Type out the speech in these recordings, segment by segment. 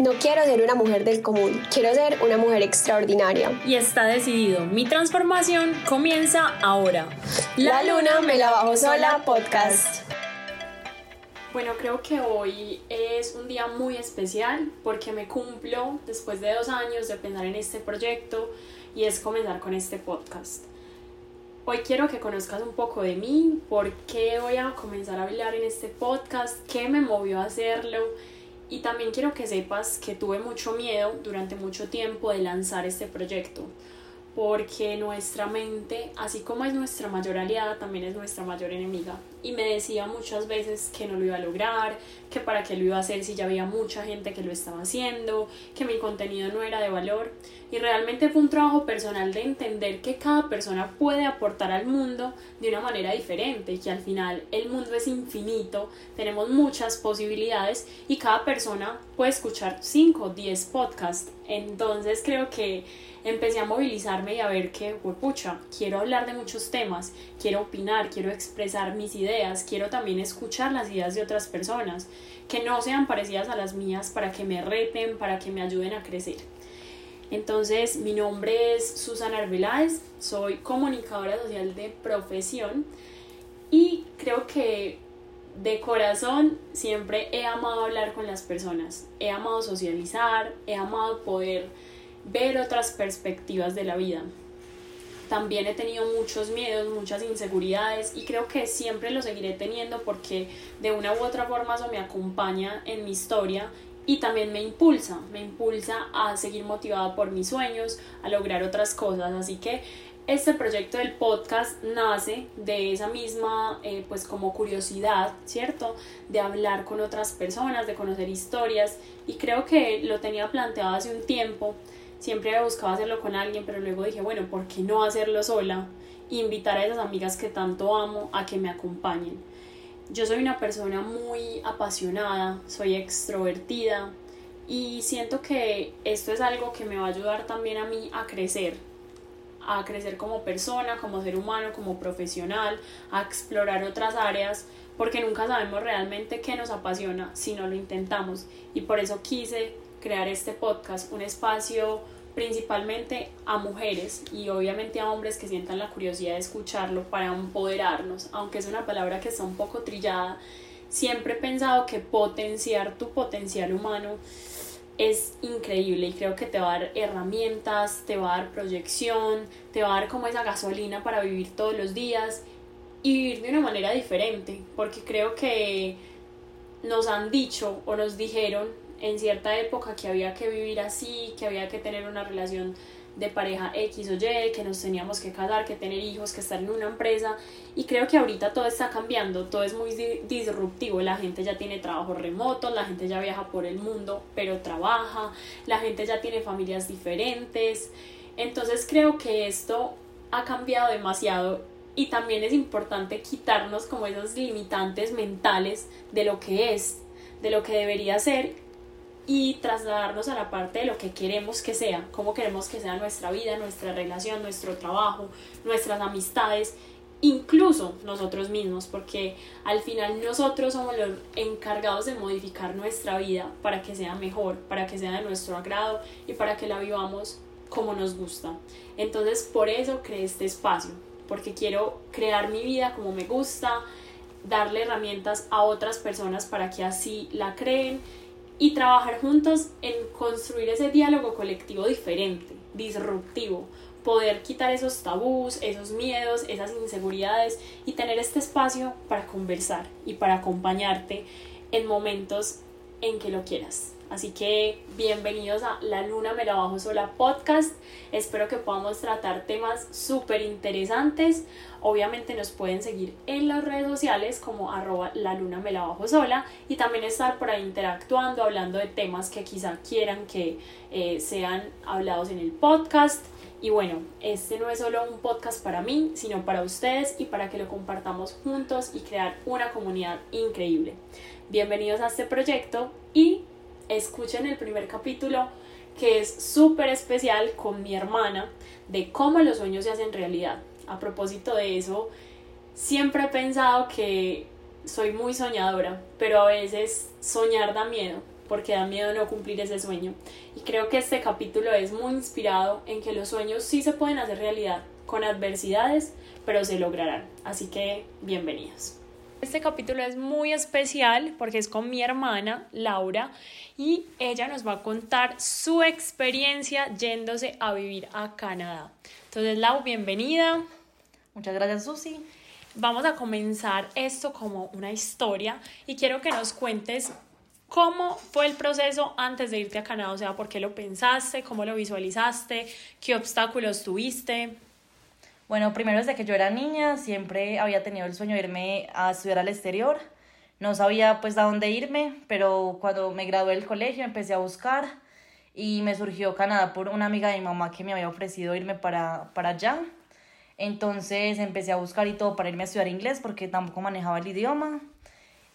No quiero ser una mujer del común, quiero ser una mujer extraordinaria. Y está decidido, mi transformación comienza ahora. La, luna me la bajo sola podcast. Bueno, creo que hoy es un día muy especial porque me cumplo después de dos años de pensar en este proyecto y es comenzar con este podcast. Hoy quiero que conozcas un poco de mí, por qué voy a comenzar a hablar en este podcast, qué me movió a hacerlo y también quiero que sepas que tuve mucho miedo durante mucho tiempo de lanzar este proyecto porque nuestra mente, así como es nuestra mayor aliada, también es nuestra mayor enemiga. Y me decía muchas veces que no lo iba a lograr, que para qué lo iba a hacer si ya había mucha gente que lo estaba haciendo, que mi contenido no era de valor. Y realmente fue un trabajo personal de entender que cada persona puede aportar al mundo de una manera diferente que al final el mundo es infinito, tenemos muchas posibilidades y cada persona puede escuchar 5 o 10 podcasts. Entonces creo que empecé a movilizarme y a ver que, pucha, quiero hablar de muchos temas, quiero opinar, quiero expresar mis ideas, quiero también escuchar las ideas de otras personas, que no sean parecidas a las mías para que me reten, para que me ayuden a crecer. Entonces, mi nombre es Susana Arbeláez, soy comunicadora social de profesión y creo que de corazón siempre he amado hablar con las personas, he amado socializar, he amado poder ver otras perspectivas de la vida. También he tenido muchos miedos, muchas inseguridades y creo que siempre lo seguiré teniendo porque de una u otra forma eso me acompaña en mi historia y también me impulsa, me impulsa a seguir motivada por mis sueños, a lograr otras cosas. Así que este proyecto del podcast nace de esa misma, eh, pues como curiosidad, ¿cierto? De hablar con otras personas, de conocer historias y creo que lo tenía planteado hace un tiempo Siempre he buscado hacerlo con alguien, pero luego dije, bueno, ¿por qué no hacerlo sola? Invitar a esas amigas que tanto amo a que me acompañen. Yo soy una persona muy apasionada, soy extrovertida y siento que esto es algo que me va a ayudar también a mí a crecer, a crecer como persona, como ser humano, como profesional, a explorar otras áreas, porque nunca sabemos realmente qué nos apasiona si no lo intentamos. Y por eso quise crear este podcast, un espacio principalmente a mujeres y obviamente a hombres que sientan la curiosidad de escucharlo para empoderarnos, aunque es una palabra que está un poco trillada, siempre he pensado que potenciar tu potencial humano es increíble y creo que te va a dar herramientas, te va a dar proyección, te va a dar como esa gasolina para vivir todos los días y vivir de una manera diferente, porque creo que nos han dicho o nos dijeron en cierta época que había que vivir así, que había que tener una relación de pareja X o Y, que nos teníamos que casar, que tener hijos, que estar en una empresa. Y creo que ahorita todo está cambiando, todo es muy disruptivo. La gente ya tiene trabajo remoto, la gente ya viaja por el mundo, pero trabaja, la gente ya tiene familias diferentes. Entonces creo que esto ha cambiado demasiado y también es importante quitarnos como esos limitantes mentales de lo que es, de lo que debería ser y trasladarnos a la parte de lo que queremos que sea, cómo queremos que sea nuestra vida, nuestra relación, nuestro trabajo, nuestras amistades, incluso nosotros mismos, porque al final nosotros somos los encargados de modificar nuestra vida para que sea mejor, para que sea de nuestro agrado y para que la vivamos como nos gusta. Entonces por eso creé este espacio, porque quiero crear mi vida como me gusta, darle herramientas a otras personas para que así la creen y trabajar juntos en construir ese diálogo colectivo diferente, disruptivo, poder quitar esos tabús, esos miedos, esas inseguridades y tener este espacio para conversar y para acompañarte en momentos en que lo quieras. Así que bienvenidos a La Luna Me la Bajo Sola podcast. Espero que podamos tratar temas súper interesantes. Obviamente nos pueden seguir en las redes sociales como arroba La Luna Me la Bajo Sola y también estar por ahí interactuando, hablando de temas que quizá quieran que eh, sean hablados en el podcast. Y bueno, este no es solo un podcast para mí, sino para ustedes y para que lo compartamos juntos y crear una comunidad increíble. Bienvenidos a este proyecto y escuchen el primer capítulo que es súper especial con mi hermana de cómo los sueños se hacen realidad. A propósito de eso, siempre he pensado que soy muy soñadora, pero a veces soñar da miedo, porque da miedo no cumplir ese sueño. Y creo que este capítulo es muy inspirado en que los sueños sí se pueden hacer realidad con adversidades, pero se lograrán. Así que bienvenidos. Este capítulo es muy especial porque es con mi hermana Laura y ella nos va a contar su experiencia yéndose a vivir a Canadá. Entonces, Lau, bienvenida. Muchas gracias, Susi. Vamos a comenzar esto como una historia y quiero que nos cuentes cómo fue el proceso antes de irte a Canadá, o sea, por qué lo pensaste, cómo lo visualizaste, qué obstáculos tuviste. Bueno, primero desde que yo era niña siempre había tenido el sueño de irme a estudiar al exterior. No sabía pues a dónde irme, pero cuando me gradué del colegio empecé a buscar y me surgió Canadá por una amiga de mi mamá que me había ofrecido irme para, para allá. Entonces empecé a buscar y todo para irme a estudiar inglés porque tampoco manejaba el idioma.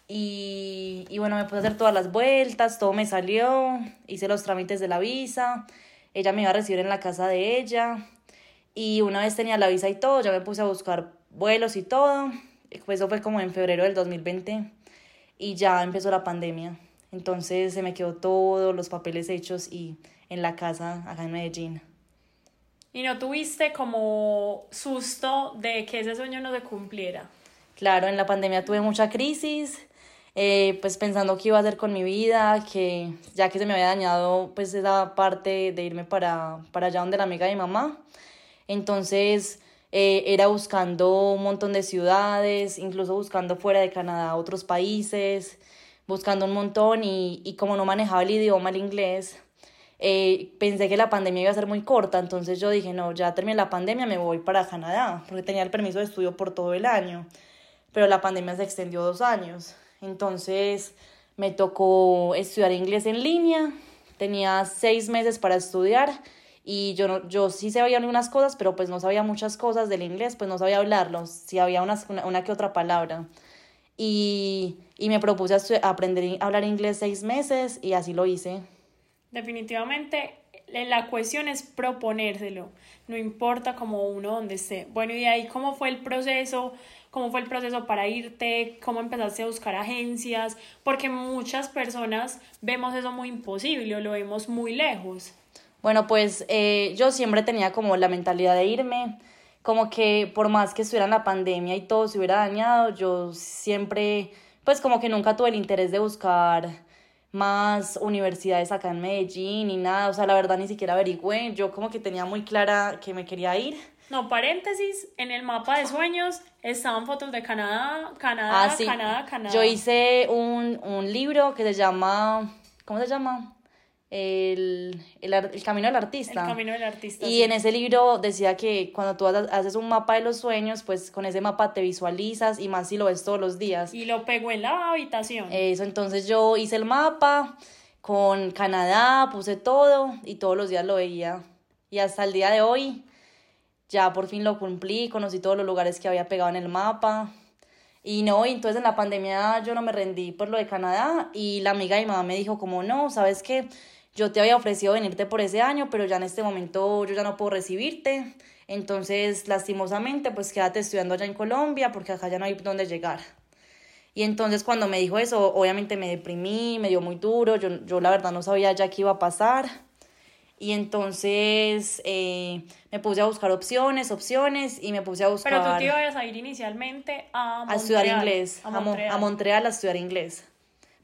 Y, y bueno, me puse a hacer todas las vueltas, todo me salió, hice los trámites de la visa, ella me iba a recibir en la casa de ella, y una vez tenía la visa y todo, ya me puse a buscar vuelos y todo. Pues eso fue como en febrero del 2020 y ya empezó la pandemia. Entonces se me quedó todo, los papeles hechos y en la casa acá en Medellín. ¿Y no tuviste como susto de que ese sueño no se cumpliera? Claro, en la pandemia tuve mucha crisis, eh, pues pensando qué iba a hacer con mi vida, que ya que se me había dañado pues esa parte de irme para, para allá donde la amiga de mi mamá, entonces eh, era buscando un montón de ciudades, incluso buscando fuera de Canadá otros países, buscando un montón y, y como no manejaba el idioma, el inglés, eh, pensé que la pandemia iba a ser muy corta, entonces yo dije, no, ya terminé la pandemia, me voy para Canadá, porque tenía el permiso de estudio por todo el año, pero la pandemia se extendió dos años, entonces me tocó estudiar inglés en línea, tenía seis meses para estudiar y yo, no, yo sí sabía algunas cosas, pero pues no sabía muchas cosas del inglés, pues no sabía hablarlo, sí había una, una que otra palabra. Y, y me propuse a aprender a hablar inglés seis meses y así lo hice. Definitivamente la cuestión es proponérselo, no importa como uno donde esté. Bueno, y ahí cómo fue el proceso, cómo fue el proceso para irte, cómo empezaste a buscar agencias, porque muchas personas vemos eso muy imposible o lo vemos muy lejos. Bueno, pues eh, yo siempre tenía como la mentalidad de irme, como que por más que estuviera en la pandemia y todo se hubiera dañado, yo siempre, pues como que nunca tuve el interés de buscar más universidades acá en Medellín ni nada, o sea, la verdad ni siquiera averigüé, yo como que tenía muy clara que me quería ir. No, paréntesis, en el mapa de sueños estaban fotos de Canadá, Canadá, ah, Canadá, Canadá. Yo hice un, un libro que se llama, ¿cómo se llama? El, el, el, camino del artista. El camino del artista. Y en ese libro decía que cuando tú haces un mapa de los sueños, pues con ese mapa te visualizas y más si lo ves todos los días. Y lo pegó en la habitación. Eso, entonces yo hice el mapa con Canadá, puse todo y todos los días lo veía. Y hasta el día de hoy ya por fin lo cumplí, conocí todos los lugares que había pegado en el mapa. Y no, y entonces en la pandemia yo no me rendí por lo de Canadá y la amiga de mi mamá me dijo como, no, ¿sabes qué? Yo te había ofrecido venirte por ese año, pero ya en este momento yo ya no puedo recibirte. Entonces, lastimosamente, pues quédate estudiando allá en Colombia porque acá ya no hay dónde llegar. Y entonces cuando me dijo eso, obviamente me deprimí, me dio muy duro, yo, yo la verdad no sabía ya qué iba a pasar. Y entonces eh, me puse a buscar opciones, opciones y me puse a buscar... Pero tú te ibas a ir inicialmente a Montreal. A estudiar inglés, a Montreal. a Montreal a estudiar inglés.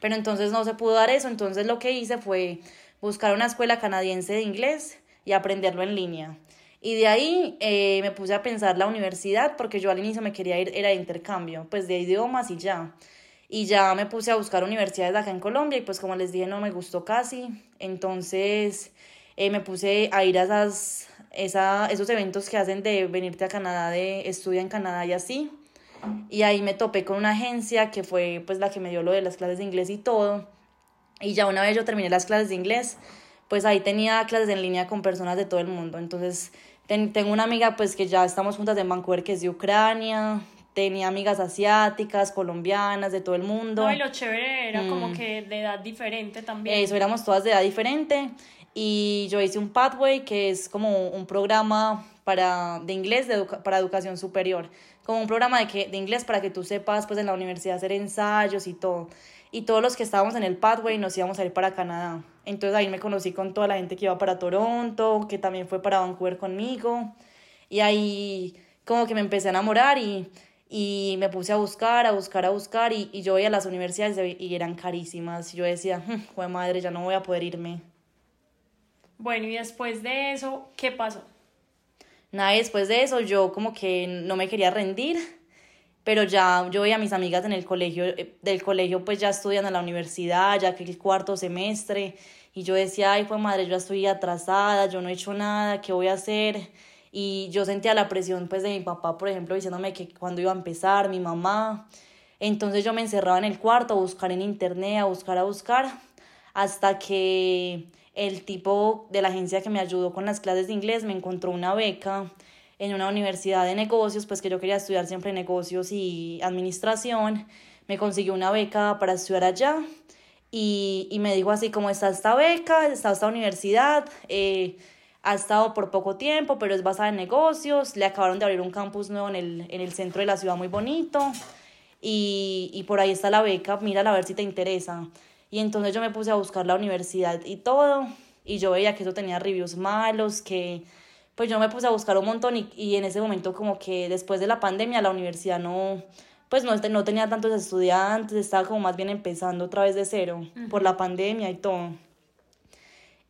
Pero entonces no se pudo dar eso, entonces lo que hice fue buscar una escuela canadiense de inglés y aprenderlo en línea. Y de ahí eh, me puse a pensar la universidad porque yo al inicio me quería ir, era de intercambio, pues de idiomas y ya. Y ya me puse a buscar universidades acá en Colombia y pues como les dije no me gustó casi. Entonces eh, me puse a ir a esas, esa, esos eventos que hacen de venirte a Canadá, de estudia en Canadá y así. Y ahí me topé con una agencia que fue pues la que me dio lo de las clases de inglés y todo. Y ya una vez yo terminé las clases de inglés, pues ahí tenía clases en línea con personas de todo el mundo. Entonces, tengo una amiga pues que ya estamos juntas en Vancouver que es de Ucrania, tenía amigas asiáticas, colombianas, de todo el mundo. No, y lo chévere era como mm. que de edad diferente también. Eso, éramos todas de edad diferente. Y yo hice un Pathway, que es como un programa para, de inglés de para educación superior. Como un programa de, que, de inglés para que tú sepas pues en la universidad hacer ensayos y todo. Y todos los que estábamos en el pathway nos íbamos a ir para Canadá. Entonces ahí me conocí con toda la gente que iba para Toronto, que también fue para Vancouver conmigo. Y ahí como que me empecé a enamorar y, y me puse a buscar, a buscar, a buscar. Y, y yo iba a las universidades y eran carísimas. Y yo decía, joder madre, ya no voy a poder irme. Bueno, y después de eso, ¿qué pasó? Nada, después de eso yo como que no me quería rendir pero ya yo veía a mis amigas en el colegio, eh, del colegio pues ya estudian en la universidad, ya que el cuarto semestre, y yo decía, ay, pues madre, yo estoy atrasada, yo no he hecho nada, ¿qué voy a hacer? Y yo sentía la presión pues de mi papá, por ejemplo, diciéndome que cuando iba a empezar, mi mamá. Entonces yo me encerraba en el cuarto a buscar en internet, a buscar, a buscar, hasta que el tipo de la agencia que me ayudó con las clases de inglés me encontró una beca en una universidad de negocios, pues que yo quería estudiar siempre negocios y administración. Me consiguió una beca para estudiar allá y, y me dijo así como está esta beca, está esta universidad, eh, ha estado por poco tiempo, pero es basada en negocios, le acabaron de abrir un campus nuevo en el, en el centro de la ciudad muy bonito y, y por ahí está la beca, mírala a ver si te interesa. Y entonces yo me puse a buscar la universidad y todo, y yo veía que eso tenía reviews malos, que pues yo me puse a buscar un montón y, y en ese momento como que después de la pandemia la universidad no, pues no, no tenía tantos estudiantes, estaba como más bien empezando otra vez de cero por la pandemia y todo.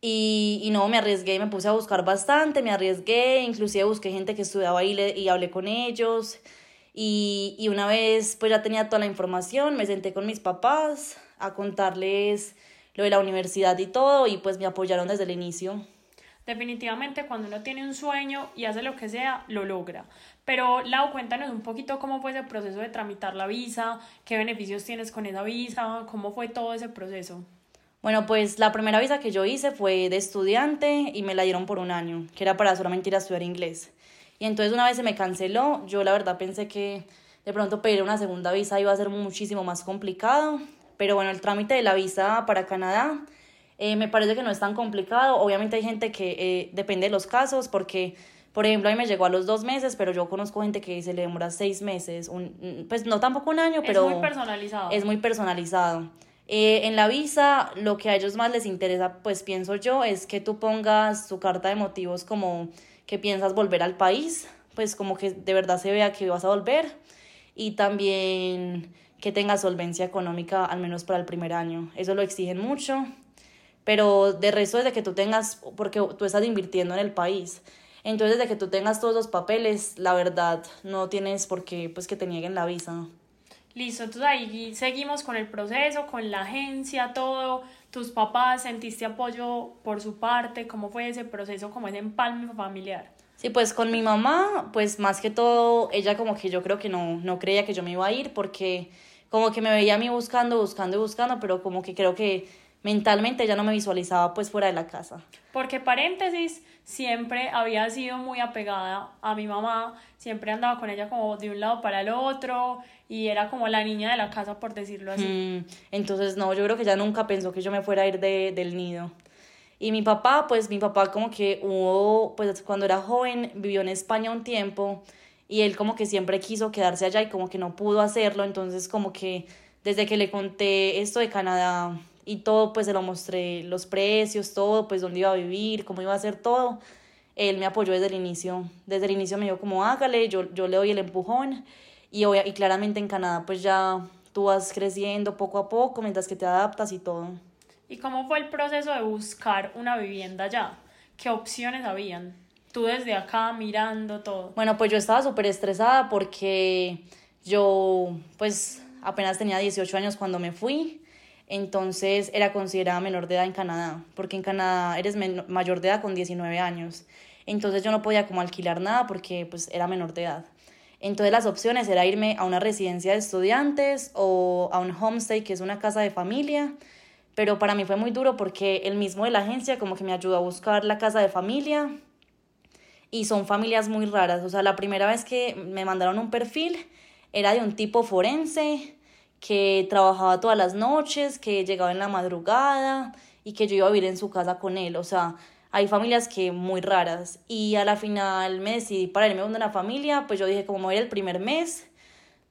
Y, y, no, me arriesgué, me puse a buscar bastante, me arriesgué, inclusive busqué gente que estudiaba ahí y hablé con ellos. Y, y una vez pues ya tenía toda la información, me senté con mis papás a contarles lo de la universidad y todo y pues me apoyaron desde el inicio definitivamente cuando uno tiene un sueño y hace lo que sea, lo logra. Pero Lau, cuéntanos un poquito cómo fue ese proceso de tramitar la visa, qué beneficios tienes con esa visa, cómo fue todo ese proceso. Bueno, pues la primera visa que yo hice fue de estudiante y me la dieron por un año, que era para solamente ir a estudiar inglés. Y entonces una vez se me canceló, yo la verdad pensé que de pronto pedir una segunda visa iba a ser muchísimo más complicado, pero bueno, el trámite de la visa para Canadá eh, me parece que no es tan complicado. Obviamente hay gente que eh, depende de los casos, porque, por ejemplo, a mí me llegó a los dos meses, pero yo conozco gente que se le demora seis meses, un, pues no tampoco un año, pero... Es muy personalizado. Es muy personalizado. Eh, en la visa, lo que a ellos más les interesa, pues pienso yo, es que tú pongas tu carta de motivos como que piensas volver al país, pues como que de verdad se vea que vas a volver y también que tengas solvencia económica al menos para el primer año. Eso lo exigen mucho pero de resto desde que tú tengas, porque tú estás invirtiendo en el país, entonces desde que tú tengas todos los papeles, la verdad, no tienes por qué pues que te nieguen la visa. Listo, entonces ahí seguimos con el proceso, con la agencia, todo. ¿Tus papás sentiste apoyo por su parte? ¿Cómo fue ese proceso, como ese empalme familiar? Sí, pues con mi mamá, pues más que todo, ella como que yo creo que no, no creía que yo me iba a ir porque como que me veía a mí buscando, buscando y buscando, pero como que creo que mentalmente ya no me visualizaba pues fuera de la casa. Porque paréntesis, siempre había sido muy apegada a mi mamá, siempre andaba con ella como de un lado para el otro y era como la niña de la casa por decirlo así. Mm, entonces no, yo creo que ya nunca pensó que yo me fuera a ir de, del nido. Y mi papá, pues mi papá como que hubo, pues cuando era joven vivió en España un tiempo y él como que siempre quiso quedarse allá y como que no pudo hacerlo, entonces como que desde que le conté esto de Canadá, y todo pues se lo mostré, los precios, todo, pues dónde iba a vivir, cómo iba a ser todo. Él me apoyó desde el inicio, desde el inicio me dijo como hágale, yo, yo le doy el empujón y, y claramente en Canadá pues ya tú vas creciendo poco a poco mientras que te adaptas y todo. ¿Y cómo fue el proceso de buscar una vivienda allá? ¿Qué opciones habían? Tú desde acá mirando todo. Bueno, pues yo estaba súper estresada porque yo pues apenas tenía 18 años cuando me fui entonces era considerada menor de edad en Canadá, porque en Canadá eres mayor de edad con 19 años. Entonces yo no podía como alquilar nada porque pues era menor de edad. Entonces las opciones era irme a una residencia de estudiantes o a un homestay, que es una casa de familia, pero para mí fue muy duro porque el mismo de la agencia como que me ayudó a buscar la casa de familia y son familias muy raras. O sea, la primera vez que me mandaron un perfil era de un tipo forense, que trabajaba todas las noches, que llegaba en la madrugada y que yo iba a vivir en su casa con él. O sea, hay familias que muy raras. Y a la final me decidí para irme a una familia, pues yo dije, como voy el primer mes,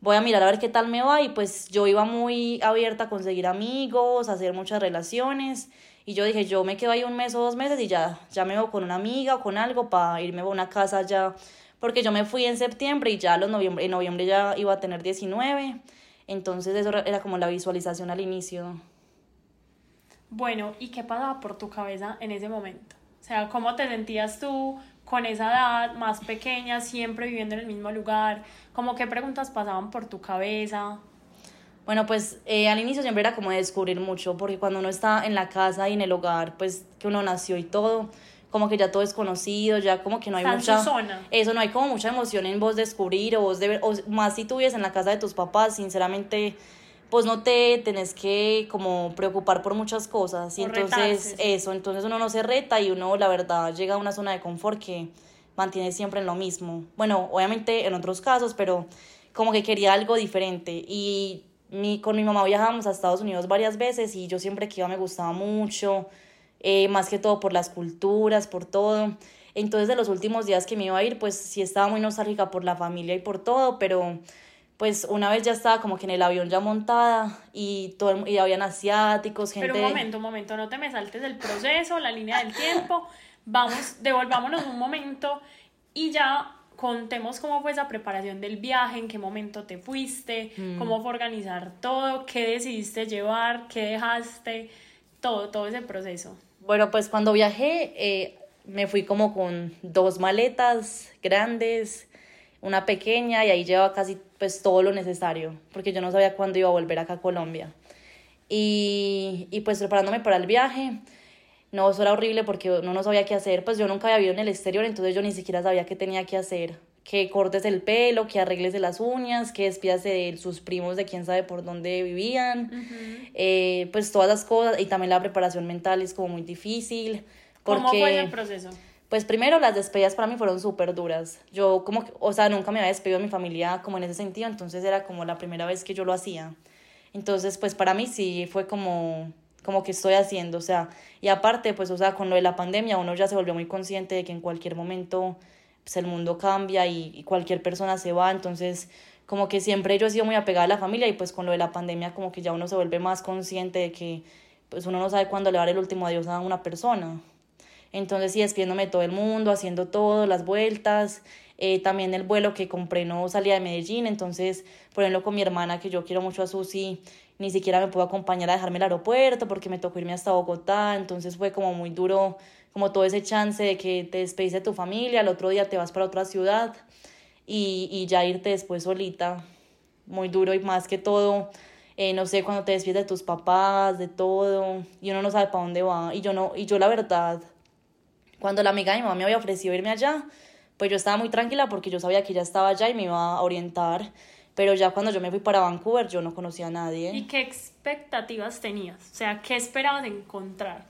voy a mirar a ver qué tal me va y pues yo iba muy abierta a conseguir amigos, a hacer muchas relaciones y yo dije, yo me quedo ahí un mes o dos meses y ya, ya me voy con una amiga o con algo para irme a una casa ya, porque yo me fui en septiembre y ya los noviembre, en noviembre ya iba a tener 19, entonces eso era como la visualización al inicio. Bueno, ¿y qué pasaba por tu cabeza en ese momento? O sea, ¿cómo te sentías tú con esa edad más pequeña, siempre viviendo en el mismo lugar? ¿Cómo qué preguntas pasaban por tu cabeza? Bueno, pues eh, al inicio siempre era como descubrir mucho, porque cuando uno está en la casa y en el hogar, pues que uno nació y todo, como que ya todo es conocido, ya como que no hay mucha... Eso, no hay como mucha emoción en vos descubrir o vos de o más si tú vives en la casa de tus papás, sinceramente pues no te tenés que como preocupar por muchas cosas y entonces eso, entonces uno no se reta y uno la verdad llega a una zona de confort que mantiene siempre en lo mismo. Bueno, obviamente en otros casos, pero como que quería algo diferente. Y mi, con mi mamá viajábamos a Estados Unidos varias veces y yo siempre que iba me gustaba mucho, eh, más que todo por las culturas, por todo. Entonces de los últimos días que me iba a ir, pues sí estaba muy nostálgica por la familia y por todo, pero pues una vez ya estaba como que en el avión ya montada y, todo, y habían asiáticos, gente... Pero un momento, un momento, no te me saltes del proceso, la línea del tiempo, vamos, devolvámonos un momento y ya contemos cómo fue esa preparación del viaje, en qué momento te fuiste, mm. cómo fue organizar todo, qué decidiste llevar, qué dejaste, todo, todo ese proceso. Bueno, pues cuando viajé eh, me fui como con dos maletas grandes, una pequeña y ahí llevaba casi pues todo lo necesario, porque yo no sabía cuándo iba a volver acá a Colombia. Y, y pues preparándome para el viaje, no, eso era horrible porque uno no sabía qué hacer, pues yo nunca había vivido en el exterior, entonces yo ni siquiera sabía qué tenía que hacer, que cortes el pelo, que arregles de las uñas, que despidas de sus primos de quién sabe por dónde vivían, eh, pues todas las cosas, y también la preparación mental es como muy difícil. Porque, ¿Cómo fue el proceso? Pues primero las despedidas para mí fueron súper duras. Yo como, o sea, nunca me había despedido de mi familia como en ese sentido, entonces era como la primera vez que yo lo hacía. Entonces, pues para mí sí fue como, como que estoy haciendo, o sea, y aparte, pues, o sea, con lo de la pandemia uno ya se volvió muy consciente de que en cualquier momento pues, el mundo cambia y, cualquier persona se va, entonces como que siempre yo he sido muy apegada a la familia y pues con lo de la pandemia como que ya uno se vuelve más consciente de que pues uno no sabe cuándo le va a dar el último adiós a una persona. Entonces, sí, despidiéndome de todo el mundo, haciendo todo, las vueltas. Eh, también el vuelo que compré no salía de Medellín, entonces, por ejemplo, con mi hermana, que yo quiero mucho a Susi, ni siquiera me pudo acompañar a dejarme el aeropuerto porque me tocó irme hasta Bogotá, entonces fue como muy duro, como todo ese chance de que te despedís de tu familia, al otro día te vas para otra ciudad y, y ya irte después solita, muy duro y más que todo, eh, no sé, cuando te despides de tus papás, de todo, y uno no sabe para dónde va, y yo no, y yo la verdad cuando la amiga de mi mamá me había ofrecido irme allá, pues yo estaba muy tranquila porque yo sabía que ella estaba allá y me iba a orientar. Pero ya cuando yo me fui para Vancouver, yo no conocía a nadie. ¿Y qué expectativas tenías? O sea, ¿qué esperabas encontrar?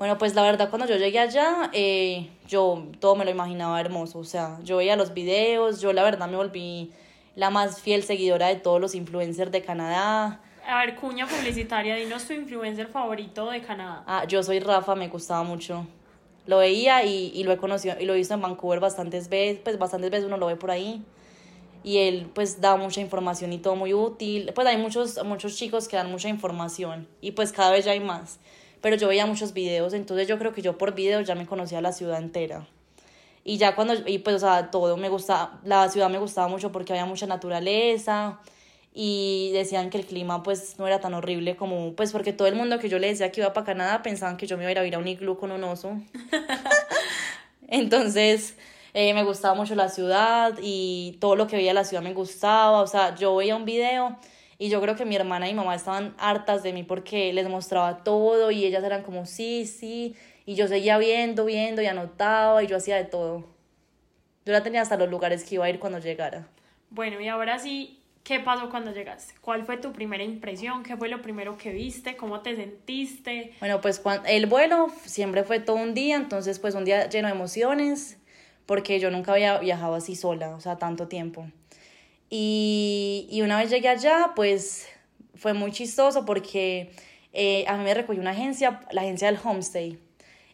Bueno, pues la verdad, cuando yo llegué allá, eh, yo todo me lo imaginaba hermoso. O sea, yo veía los videos, yo la verdad me volví la más fiel seguidora de todos los influencers de Canadá. A ver, cuña publicitaria, dinos tu influencer favorito de Canadá. Ah, yo soy Rafa, me gustaba mucho lo veía y, y, lo he conocido y lo he visto en Vancouver bastantes veces, pues bastantes veces uno lo ve por ahí y él pues da mucha información y todo muy útil, pues hay muchos, muchos chicos que dan mucha información y pues cada vez ya hay más, pero yo veía muchos videos, entonces yo creo que yo por videos ya me conocía la ciudad entera. Y ya cuando, y pues o sea, todo me gustaba, la ciudad me gustaba mucho porque había mucha naturaleza, y decían que el clima pues no era tan horrible como pues porque todo el mundo que yo le decía que iba para Canadá pensaban que yo me iba a ir a un iglú con un oso entonces eh, me gustaba mucho la ciudad y todo lo que veía la ciudad me gustaba o sea yo veía un video y yo creo que mi hermana y mi mamá estaban hartas de mí porque les mostraba todo y ellas eran como sí sí y yo seguía viendo viendo y anotaba y yo hacía de todo yo la tenía hasta los lugares que iba a ir cuando llegara bueno y ahora sí ¿Qué pasó cuando llegaste? ¿Cuál fue tu primera impresión? ¿Qué fue lo primero que viste? ¿Cómo te sentiste? Bueno, pues el vuelo siempre fue todo un día, entonces pues un día lleno de emociones, porque yo nunca había viajado así sola, o sea, tanto tiempo. Y, y una vez llegué allá, pues fue muy chistoso porque eh, a mí me recogió una agencia, la agencia del homestay.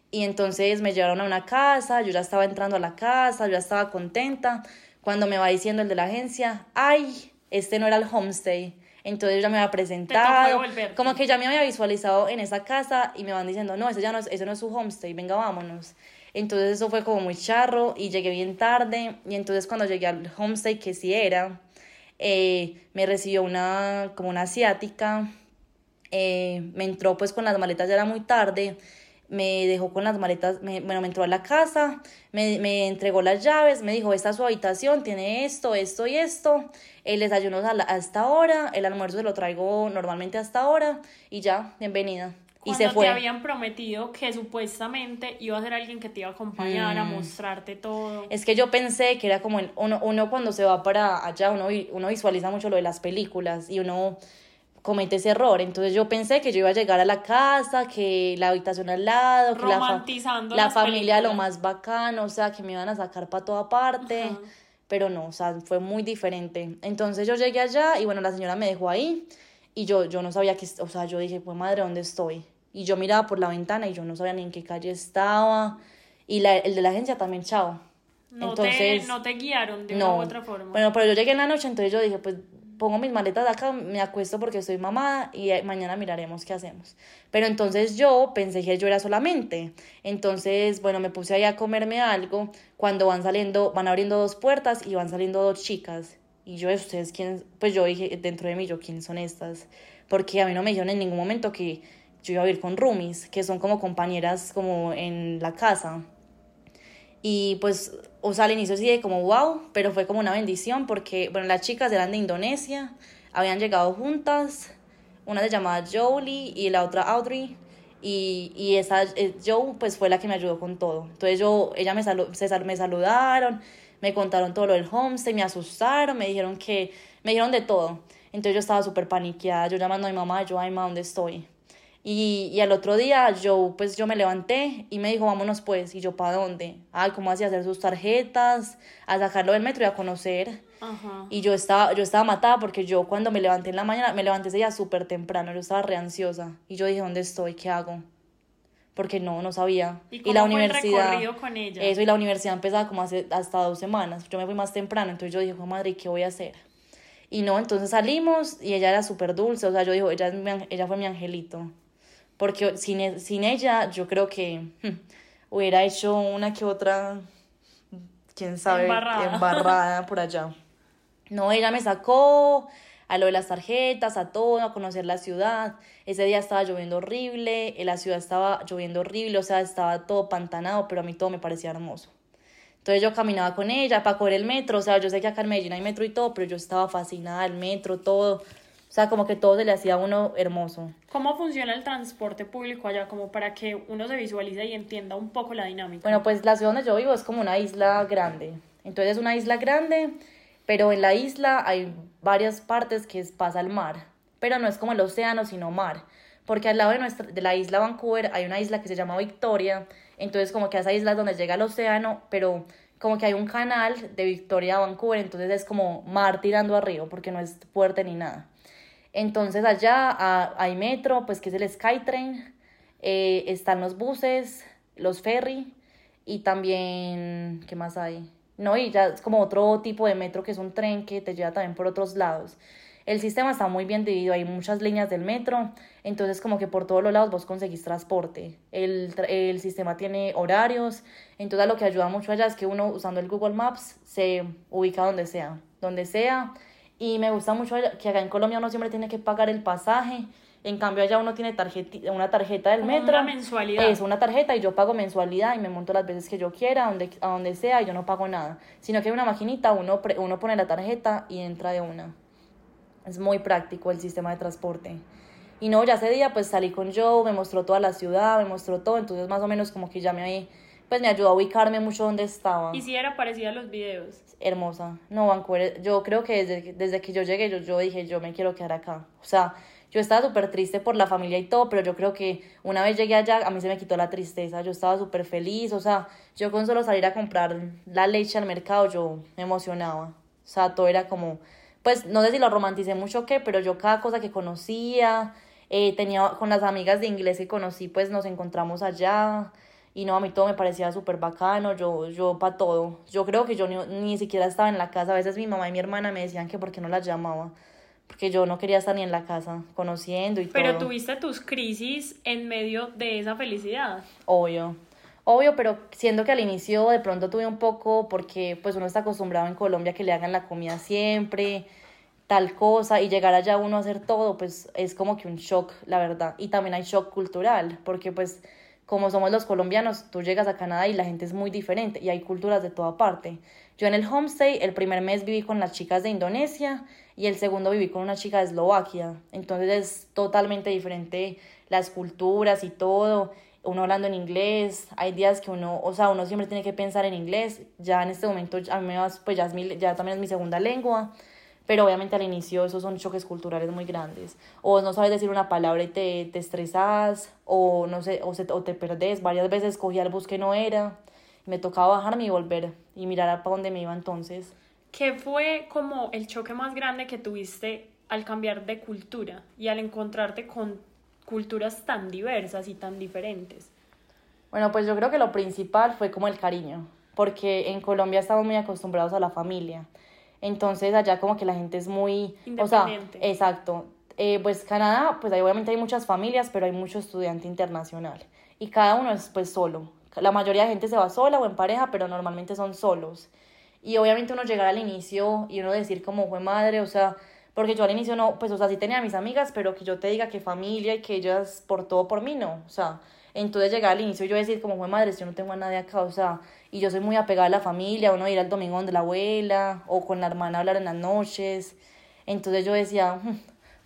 Y entonces me llevaron a una casa, yo ya estaba entrando a la casa, yo ya estaba contenta. Cuando me va diciendo el de la agencia, ay, este no era el homestay. Entonces ya me había presentado, como que ya me había visualizado en esa casa y me van diciendo, no, ese, ya no es, ese no es su homestay, venga, vámonos. Entonces eso fue como muy charro y llegué bien tarde y entonces cuando llegué al homestay, que sí era, eh, me recibió una, como una asiática, eh, me entró pues con las maletas, ya era muy tarde, me dejó con las maletas, me, bueno, me entró a la casa, me, entregó las llaves, me dijo, esta es su habitación, tiene esto, esto y esto, el desayuno a, a el almuerzo se lo traigo normalmente hasta ahora y ya, bienvenida. Y se fue. te habían prometido que supuestamente iba a ser alguien que te iba a acompañar, a mm. mostrarte todo. Es que yo pensé que era como uno, uno cuando se va para allá, uno, uno visualiza mucho lo de las películas y uno comete ese error. Entonces yo pensé que yo iba a llegar a la casa, que la habitación al lado, que la, la familia lo más bacano, o sea, que me iban a sacar para toda parte. Pero no, o sea, fue muy diferente. Entonces yo llegué allá y bueno, la señora me dejó ahí y yo, yo no sabía que, o sea, yo dije, pues madre, ¿dónde estoy? Y yo miraba por la ventana y yo no sabía ni en qué calle estaba. Y la, el de la agencia también, chao. No, entonces, te, no te guiaron de una u otra forma. Bueno, pero yo llegué en la noche, entonces yo dije, pues pongo mis maletas acá, me acuesto porque estoy mamada y eh, mañana miraremos qué hacemos. Pero entonces yo pensé que yo era solamente. Entonces, bueno, me puse ahí a comerme algo cuando van saliendo, van abriendo dos puertas y van saliendo dos chicas. Y yo, ¿ustedes quién? Pues yo dije dentro de mí, yo, ¿quién son estas? Porque a mí no me dijeron en ningún momento que yo iba a ir con roomies, que son como compañeras como en la casa. Y pues, o sea, al inicio sí de como wow, pero fue como una bendición porque, bueno, las chicas eran de Indonesia, habían llegado juntas, una se llamaba Jolie y la otra Audrey. Y, y esa eh, Joe pues fue la que me ayudó con todo. Entonces yo, ella me, salu se, me saludaron, me contaron todo lo del homestay, me asustaron, me dijeron que, me dijeron de todo. Entonces yo estaba súper paniqueada, yo llamando a mi mamá, yo, ay, mamá, ¿dónde estoy? Y, y al otro día yo, pues yo me levanté y me dijo, vámonos pues. Y yo, ¿para dónde? Ay, ¿cómo hacía hacer sus tarjetas? A sacarlo del metro y a conocer. Y yo estaba, yo estaba matada porque yo cuando me levanté en la mañana, me levanté ese día súper temprano, yo estaba re ansiosa. Y yo dije, ¿dónde estoy? ¿Qué hago? Porque no, no sabía. ¿Y, la universidad. con ella? Eso, y la universidad empezaba como hace hasta dos semanas. Yo me fui más temprano, entonces yo dije, oh, madre, ¿qué voy a hacer? Y no, entonces salimos y ella era súper dulce, o sea, yo digo, ella, ella fue mi angelito porque sin, e, sin ella yo creo que hmm, hubiera hecho una que otra, quién sabe, embarrada. por allá. No, ella me sacó a lo de las tarjetas, a todo, a conocer la ciudad. Ese día estaba lloviendo horrible, en la ciudad estaba lloviendo horrible, o sea, estaba todo pantanado, pero a mí todo me parecía hermoso. Entonces yo caminaba con ella para coger el metro, o sea, yo sé que acá en Medellín hay metro y todo, pero yo estaba fascinada, el metro, todo. O sea, como que todo se le hacía a uno hermoso. ¿Cómo funciona el transporte público allá? Como para que uno se visualice y entienda un poco la dinámica. Bueno, pues la ciudad donde yo vivo es como una isla grande. Entonces es una isla grande, pero en la isla hay varias partes que pasa el mar. Pero no es como el océano, sino mar. Porque al lado de, nuestra, de la isla Vancouver hay una isla que se llama Victoria. Entonces como que a esa isla es donde llega el océano, pero como que hay un canal de Victoria a Vancouver. Entonces es como mar tirando arriba, porque no es fuerte ni nada. Entonces allá hay metro, pues que es el Skytrain, eh, están los buses, los ferry y también, ¿qué más hay? No, y ya es como otro tipo de metro que es un tren que te lleva también por otros lados. El sistema está muy bien dividido, hay muchas líneas del metro, entonces como que por todos los lados vos conseguís transporte. El, el sistema tiene horarios, entonces lo que ayuda mucho allá es que uno usando el Google Maps se ubica donde sea, donde sea y me gusta mucho que acá en Colombia uno siempre tiene que pagar el pasaje. En cambio, allá uno tiene tarjeta, una tarjeta del metro. Una mensualidad. Es una tarjeta y yo pago mensualidad y me monto las veces que yo quiera, a donde, a donde sea, y yo no pago nada. Sino que hay una maquinita, uno, uno pone la tarjeta y entra de una. Es muy práctico el sistema de transporte. Y no, ya ese día pues salí con Joe, me mostró toda la ciudad, me mostró todo, entonces más o menos como que ya me pues me ayudó a ubicarme mucho donde estaba. ¿Y si era parecida a los videos? Hermosa. No, Vancouver, yo creo que desde, desde que yo llegué, yo, yo dije, yo me quiero quedar acá. O sea, yo estaba súper triste por la familia y todo, pero yo creo que una vez llegué allá, a mí se me quitó la tristeza. Yo estaba súper feliz, o sea, yo con solo salir a comprar la leche al mercado, yo me emocionaba. O sea, todo era como, pues no sé si lo romanticé mucho o qué, pero yo cada cosa que conocía, eh, tenía con las amigas de inglés que conocí, pues nos encontramos allá y no, a mí todo me parecía súper bacano, yo, yo para todo. Yo creo que yo ni, ni, siquiera estaba en la casa. A veces mi mamá y mi hermana me decían que por qué no las llamaba. Porque yo no quería estar ni en la casa, conociendo y pero todo. Pero tuviste tus crisis en medio de esa felicidad. Obvio. Obvio, pero siento que al inicio de pronto tuve un poco, porque pues uno está acostumbrado en Colombia que le hagan la comida siempre, tal cosa, y llegar allá uno a hacer todo, pues es como que un shock, la verdad. Y también hay shock cultural, porque pues como somos los colombianos, tú llegas a Canadá y la gente es muy diferente y hay culturas de toda parte. Yo en el homestay el primer mes viví con las chicas de Indonesia y el segundo viví con una chica de Eslovaquia. Entonces es totalmente diferente las culturas y todo. Uno hablando en inglés, hay días que uno, o sea, uno siempre tiene que pensar en inglés. Ya en este momento, a mí me pues ya, es mi, ya también es mi segunda lengua pero obviamente al inicio esos son choques culturales muy grandes. O no sabes decir una palabra y te, te estresas, o no sé, o, se, o te perdés. Varias veces cogí al bus que no era, y me tocaba bajarme y volver y mirar para dónde me iba entonces. ¿Qué fue como el choque más grande que tuviste al cambiar de cultura y al encontrarte con culturas tan diversas y tan diferentes? Bueno, pues yo creo que lo principal fue como el cariño, porque en Colombia estamos muy acostumbrados a la familia entonces allá como que la gente es muy... O sea, exacto. Eh, pues Canadá, pues ahí obviamente hay muchas familias, pero hay mucho estudiante internacional. Y cada uno es pues solo. La mayoría de gente se va sola o en pareja, pero normalmente son solos. Y obviamente uno llegar al inicio y uno decir como fue madre, o sea, porque yo al inicio no, pues o sea, sí tenía a mis amigas, pero que yo te diga que familia y que ellas por todo por mí, no. O sea, entonces llegar al inicio yo decir como fue madre, yo no tengo a nadie acá, o sea, y yo soy muy apegada a la familia, uno ir al domingo donde la abuela o con la hermana hablar en las noches. Entonces yo decía,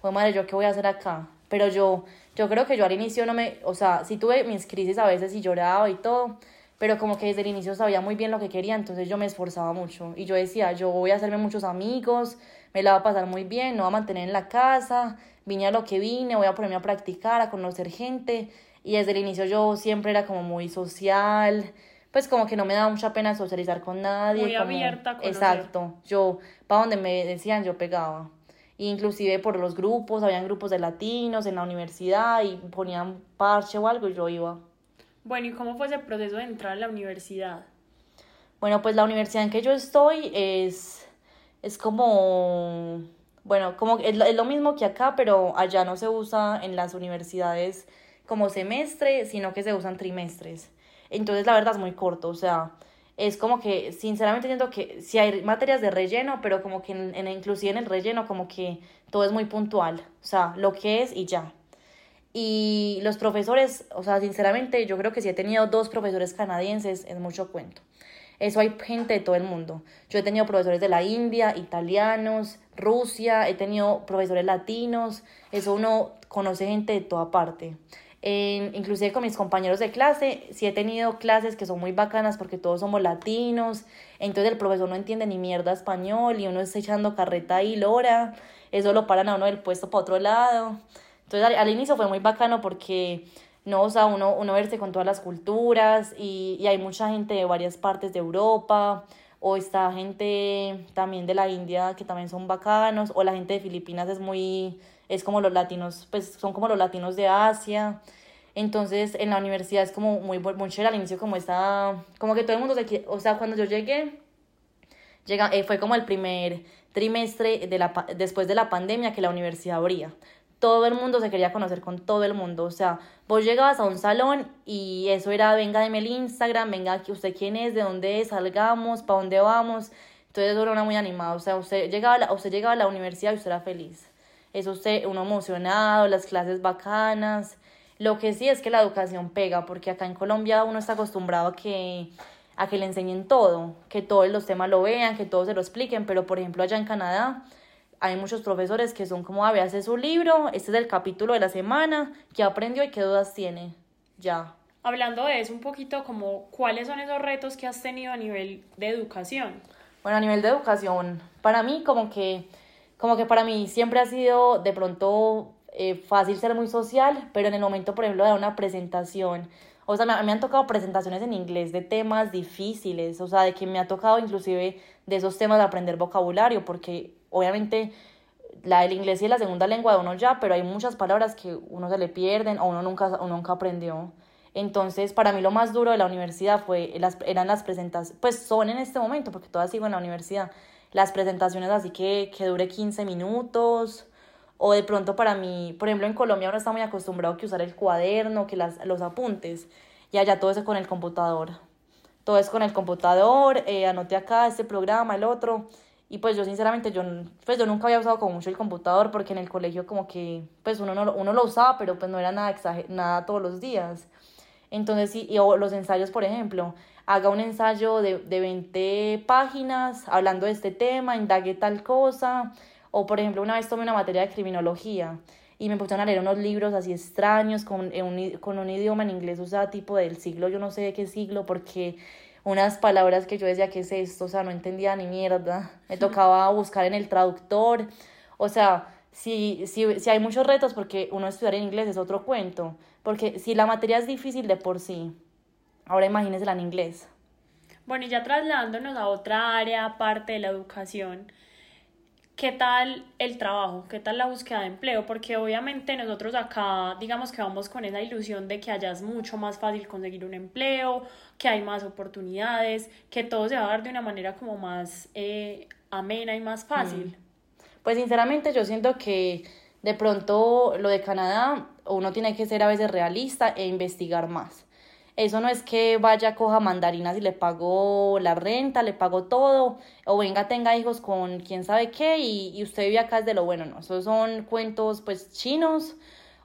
fue madre, ¿yo qué voy a hacer acá? Pero yo, yo creo que yo al inicio no me, o sea, sí tuve mis crisis a veces y lloraba y todo, pero como que desde el inicio sabía muy bien lo que quería, entonces yo me esforzaba mucho y yo decía, yo voy a hacerme muchos amigos, me la va a pasar muy bien, no voy a mantener en la casa, vine a lo que vine, voy a ponerme a practicar, a conocer gente y desde el inicio yo siempre era como muy social, pues como que no me daba mucha pena socializar con nadie. Muy como, abierta. A exacto, yo, para donde me decían, yo pegaba. Inclusive por los grupos, habían grupos de latinos en la universidad y ponían parche o algo y yo iba. Bueno, ¿y cómo fue ese proceso de entrar a la universidad? Bueno, pues la universidad en que yo estoy es, es como, bueno, como es es lo mismo que acá, pero allá no se usa en las universidades como semestre, sino que se usan trimestres. Entonces, la verdad es muy corto, o sea, es como que, sinceramente, siento que si hay materias de relleno, pero como que en, en, inclusive en el relleno, como que todo es muy puntual, o sea, lo que es y ya. Y los profesores, o sea, sinceramente, yo creo que si he tenido dos profesores canadienses, es mucho cuento. Eso hay gente de todo el mundo. Yo he tenido profesores de la India, italianos, Rusia, he tenido profesores latinos, eso uno conoce gente de toda parte inclusive con mis compañeros de clase, sí he tenido clases que son muy bacanas porque todos somos latinos, entonces el profesor no entiende ni mierda español y uno está echando carreta y lora, eso lo paran a uno del puesto para otro lado. Entonces al, inicio fue muy bacano porque no, o sea, uno, uno verse con todas las culturas y, y hay mucha gente de varias partes de Europa, o está gente también de la India que también son bacanos, o la gente de Filipinas es muy, es como los latinos, pues son como los latinos de Asia. Entonces en la universidad es como muy, chévere al inicio, como está, como que todo el mundo se o sea, cuando yo llegué, llega, eh, fue como el primer trimestre de la, después de la pandemia que la universidad abría todo el mundo se quería conocer con todo el mundo. O sea, vos llegabas a un salón y eso era, venga, deme el Instagram, venga, usted quién es, de dónde es, salgamos, para dónde vamos. Entonces eso era muy animada. O sea, usted llegaba, a la, usted llegaba a la universidad y usted era feliz. Eso usted, uno emocionado, las clases bacanas. Lo que sí es que la educación pega, porque acá en Colombia uno está acostumbrado a que a que le enseñen todo, que todos los temas lo vean, que todos se lo expliquen, pero por ejemplo allá en Canadá hay muchos profesores que son como, a ver, hace su libro, este es el capítulo de la semana, qué aprendió y qué dudas tiene. Ya. Hablando de eso un poquito, como, ¿cuáles son esos retos que has tenido a nivel de educación? Bueno, a nivel de educación, para mí como que, como que para mí siempre ha sido de pronto eh, fácil ser muy social, pero en el momento, por ejemplo, de una presentación, o sea, me, me, han tocado presentaciones en inglés de temas difíciles, o sea, de que me ha tocado inclusive de esos temas de aprender vocabulario, porque obviamente la del inglés y la segunda lengua de uno ya, pero hay muchas palabras que uno se le pierden o uno nunca, nunca aprendió. Entonces, para mí lo más duro de la universidad fue, eran las presentaciones, pues son en este momento, porque todavía sigo en la universidad, las presentaciones así que, que dure 15 minutos, o de pronto para mí, por ejemplo, en Colombia ahora está muy acostumbrado que usar el cuaderno, que las, los apuntes, y allá todo eso con el computador. Todo es con el computador, eh, anote acá este programa, el otro. Y pues yo sinceramente, yo, pues yo nunca había usado como mucho el computador porque en el colegio como que, pues uno, no, uno lo usaba, pero pues no era nada, nada todos los días. Entonces, sí, y, o los ensayos, por ejemplo, haga un ensayo de, de 20 páginas hablando de este tema, indague tal cosa, o por ejemplo, una vez tomé una materia de criminología y me pusieron a leer unos libros así extraños con un, con un idioma en inglés, o sea, tipo del siglo, yo no sé de qué siglo, porque unas palabras que yo decía, ¿qué es esto? O sea, no entendía ni mierda. Me tocaba buscar en el traductor. O sea, si, si, si hay muchos retos, porque uno estudiar en inglés es otro cuento. Porque si la materia es difícil de por sí, ahora imagínese en inglés. Bueno, y ya trasladándonos a otra área, parte de la educación, ¿qué tal el trabajo? ¿Qué tal la búsqueda de empleo? Porque obviamente nosotros acá, digamos que vamos con esa ilusión de que allá es mucho más fácil conseguir un empleo, que hay más oportunidades, que todo se va a dar de una manera como más eh, amena y más fácil. Mm. Pues sinceramente yo siento que de pronto lo de Canadá uno tiene que ser a veces realista e investigar más. Eso no es que vaya, coja mandarinas y le pago la renta, le pago todo, o venga, tenga hijos con quién sabe qué y, y usted vive acá es de lo bueno, no. Esos son cuentos pues chinos.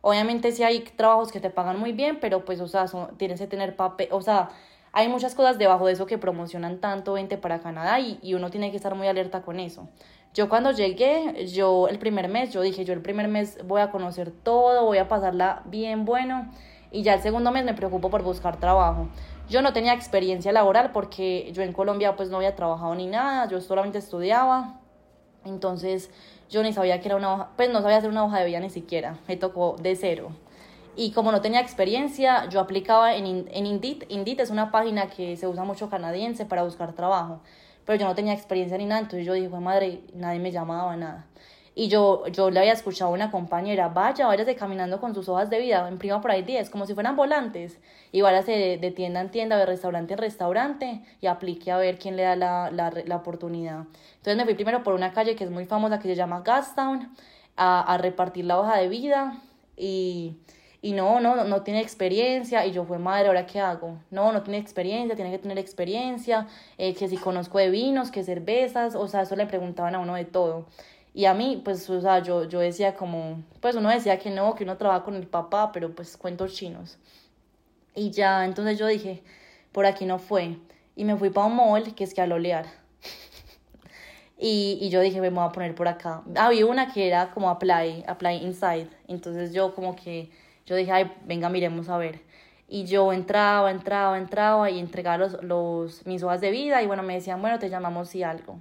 Obviamente sí hay trabajos que te pagan muy bien, pero pues, o sea, tienes que tener papel, o sea, hay muchas cosas debajo de eso que promocionan tanto vente para Canadá y, y uno tiene que estar muy alerta con eso. Yo cuando llegué, yo el primer mes, yo dije, yo el primer mes voy a conocer todo, voy a pasarla bien bueno y ya el segundo mes me preocupo por buscar trabajo. Yo no tenía experiencia laboral porque yo en Colombia pues no había trabajado ni nada, yo solamente estudiaba, entonces yo ni sabía que era una hoja, pues no sabía hacer una hoja de vida ni siquiera, me tocó de cero. Y como no tenía experiencia, yo aplicaba en, en Indeed. Indeed es una página que se usa mucho canadiense para buscar trabajo, pero yo no tenía experiencia ni nada, entonces yo dije, madre, nadie me llamaba, nada. Y yo, yo le había escuchado a una compañera, vaya, váyase caminando con sus hojas de vida, imprima por ahí 10, como si fueran volantes. Y váyase de, de tienda en tienda, de restaurante en restaurante y aplique a ver quién le da la, la, la oportunidad. Entonces me fui primero por una calle que es muy famosa, que se llama Gastown, a, a repartir la hoja de vida y, y no, no, no tiene experiencia. Y yo fue, madre, ¿ahora qué hago? No, no tiene experiencia, tiene que tener experiencia, eh, que si conozco de vinos, que cervezas, o sea, eso le preguntaban a uno de todo. Y a mí, pues, o sea, yo, yo decía como, pues uno decía que no, que uno trabaja con el papá, pero pues cuentos chinos. Y ya, entonces yo dije, por aquí no fue. Y me fui para un mall, que es que a lolear. y, y yo dije, me voy a poner por acá. Había una que era como Apply, Apply Inside. Entonces yo como que, yo dije, ay, venga, miremos a ver. Y yo entraba, entraba, entraba y entregaba los, los, mis hojas de vida. Y bueno, me decían, bueno, te llamamos si algo.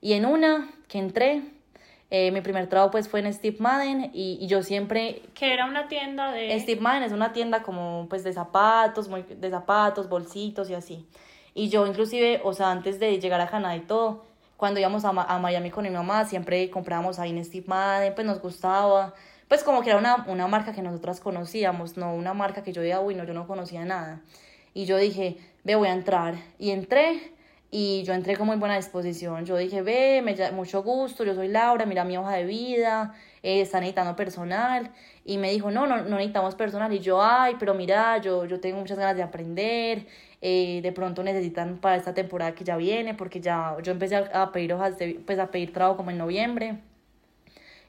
Y en una que entré, eh, mi primer trabajo pues fue en Steve Madden y, y, yo siempre... Que era una tienda de... Steve Madden es una tienda como pues de zapatos, muy, de zapatos, bolsitos y así. Y yo inclusive, o sea, antes de llegar a Canadá y todo, cuando íbamos a, a Miami con mi mamá, siempre comprábamos ahí en Steve Madden, pues nos gustaba. Pues como que era una, una marca que nosotras conocíamos, no una marca que yo diga, uy, no, yo no conocía nada. Y yo dije, ve, voy a entrar. Y entré y yo entré con muy buena disposición. Yo dije, ve, me, mucho gusto, yo soy Laura, mira mi hoja de vida, eh, está necesitando personal. Y me dijo, no, no, no necesitamos personal. Y yo, ay, pero mira, yo, yo tengo muchas ganas de aprender. Eh, de pronto necesitan para esta temporada que ya viene, porque ya yo empecé a, pedir hojas, de, pues a pedir trabajo como en noviembre.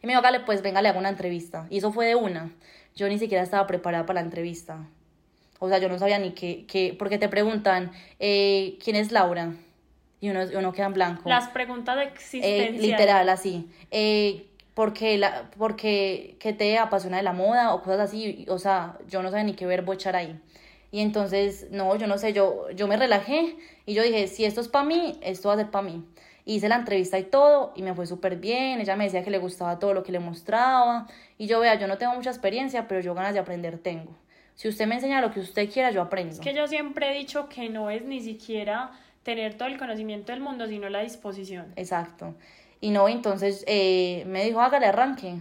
Y me dijo, vale, pues venga, le hago una entrevista. Y eso fue de una. Yo ni siquiera estaba preparada para la entrevista. O sea, yo no sabía ni qué, qué porque te preguntan, eh, ¿quién es Laura? Y uno, uno queda en blanco. Las preguntas de existencia. Eh, literal, así. Eh, porque, la, porque que te apasiona de la moda o cosas así, o sea, yo no sabía ni qué verbo echar ahí. Y entonces, no, yo no sé, yo, yo me relajé y yo dije, si esto es para mí, esto va a ser para mí. Hice la entrevista y todo y me fue súper bien, ella me decía que le gustaba todo lo que le mostraba y yo vea, yo no tengo mucha experiencia, pero yo ganas de aprender tengo. Si usted me enseña lo que usted quiera, yo aprendo. Es que yo siempre he dicho que no es ni siquiera tener todo el conocimiento del mundo, sino la disposición. Exacto. Y no, entonces eh, me dijo, hágale arranque,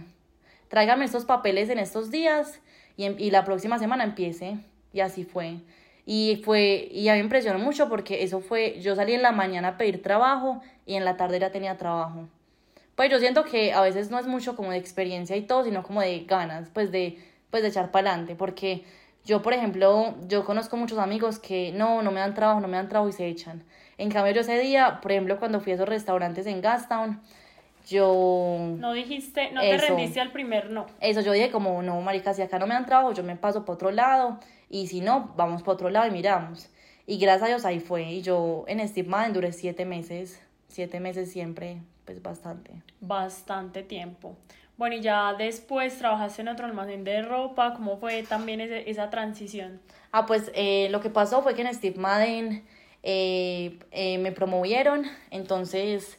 tráigame estos papeles en estos días y, y la próxima semana empiece. Y así fue. Y fue, y a mí me impresionó mucho porque eso fue, yo salí en la mañana a pedir trabajo y en la tarde ya tenía trabajo. Pues yo siento que a veces no es mucho como de experiencia y todo, sino como de ganas, pues de, pues de echar para adelante, porque yo, por ejemplo, yo conozco muchos amigos que no, no me dan trabajo, no me dan trabajo y se echan. En cambio, yo ese día, por ejemplo, cuando fui a esos restaurantes en Gastown, yo... No dijiste, no te rendiste al primer no. Eso, yo dije como, no, marica, si acá no me dan trabajo, yo me paso para otro lado, y si no, vamos para otro lado y miramos. Y gracias a Dios ahí fue, y yo en Steve Madden duré siete meses, siete meses siempre, pues bastante. Bastante tiempo. Bueno, y ya después trabajaste en otro almacén de ropa, ¿cómo fue también esa transición? Ah, pues eh, lo que pasó fue que en Steve Madden eh, eh, me promovieron, entonces,